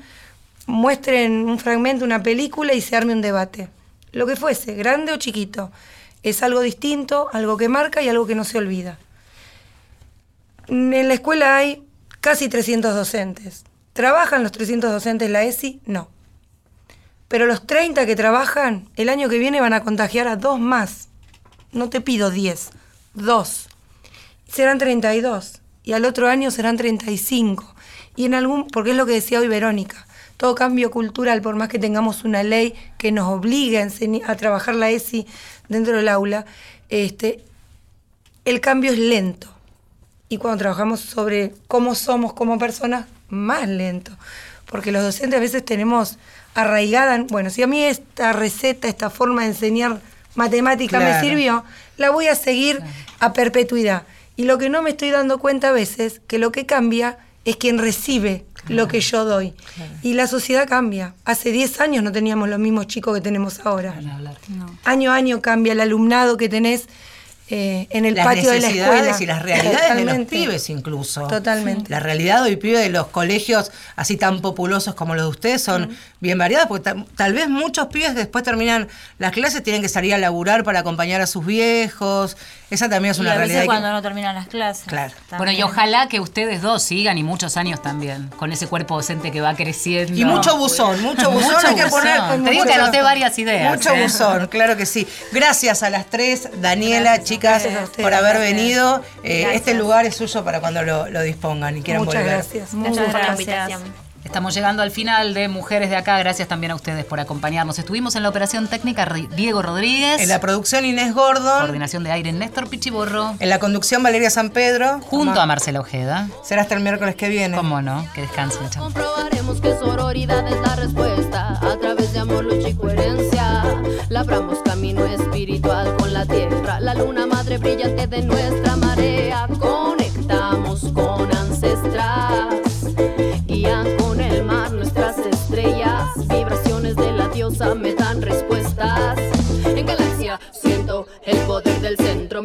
muestren un fragmento, una película y se arme un debate. Lo que fuese, grande o chiquito, es algo distinto, algo que marca y algo que no se olvida. En la escuela hay casi 300 docentes. ¿Trabajan los 300 docentes la ESI? No. Pero los 30 que trabajan, el año que viene van a contagiar a dos más. No te pido 10, dos. Serán 32. Y al otro año serán 35. Y en algún, porque es lo que decía hoy Verónica, todo cambio cultural, por más que tengamos una ley que nos obligue a, a trabajar la ESI dentro del aula, este, el cambio es lento. Y cuando trabajamos sobre cómo somos como personas, más lento. Porque los docentes a veces tenemos arraigada, en- bueno, si a mí esta receta, esta forma de enseñar matemática me sirvió, la voy a seguir a perpetuidad. Y lo que no me estoy dando cuenta a veces, que lo que cambia es quien recibe lo que yo doy. Y la sociedad cambia. Hace 10 años no teníamos los mismos chicos que tenemos ahora. Año a año cambia el alumnado que tenés eh, en el las patio de la escuela. necesidades y las realidades de los pibes incluso. Totalmente. La realidad hoy pibe de los colegios así tan populosos como los de ustedes son bien variadas, porque ta- tal vez muchos pibes después terminan las clases, tienen que salir a laburar para acompañar a sus viejos. Esa también es Y una a veces realidad. que- cuando no terminan las clases. Claro. Bueno, y ojalá que ustedes dos sigan y muchos años también, con ese cuerpo docente que va creciendo. Y mucho buzón, mucho buzón Mucho hay que buzón. poner. Te digo mucho- que anoté varias ideas, Mucho ¿eh? buzón, claro que sí. Gracias a las tres, Daniela, chicas, Gracias a ustedes, por haber gracias. venido. Eh, este lugar es suyo para cuando lo, lo dispongan y quieran Muchas volver. gracias. Muchas Gracias por la gracias. Estamos llegando al final de Mujeres de Acá. Gracias también a ustedes por acompañarnos. Estuvimos en la operación técnica Diego Rodríguez. En la producción Inés Gordon, coordinación de aire Néstor Pichiborro. en la conducción Valeria San Pedro. Junto a Marcela Ojeda. Será hasta el miércoles que viene. ¿Cómo no? Que descansen, chao. Comprobaremos que sororidad es la respuesta a través de amor, lucha y coherencia. Labramos camino espiritual con la tierra, la luna madre brillante de nuestra marea. Conectamos con ancestras,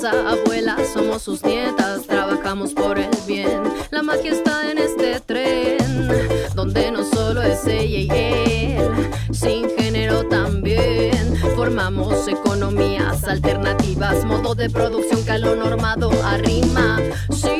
enseñanza, abuela, somos sus nietas, trabajamos por el bien. La magia está en este tren, donde no solo es ella y él, sin género también. Formamos economías alternativas, modo de producción que a lo normado arrima. Si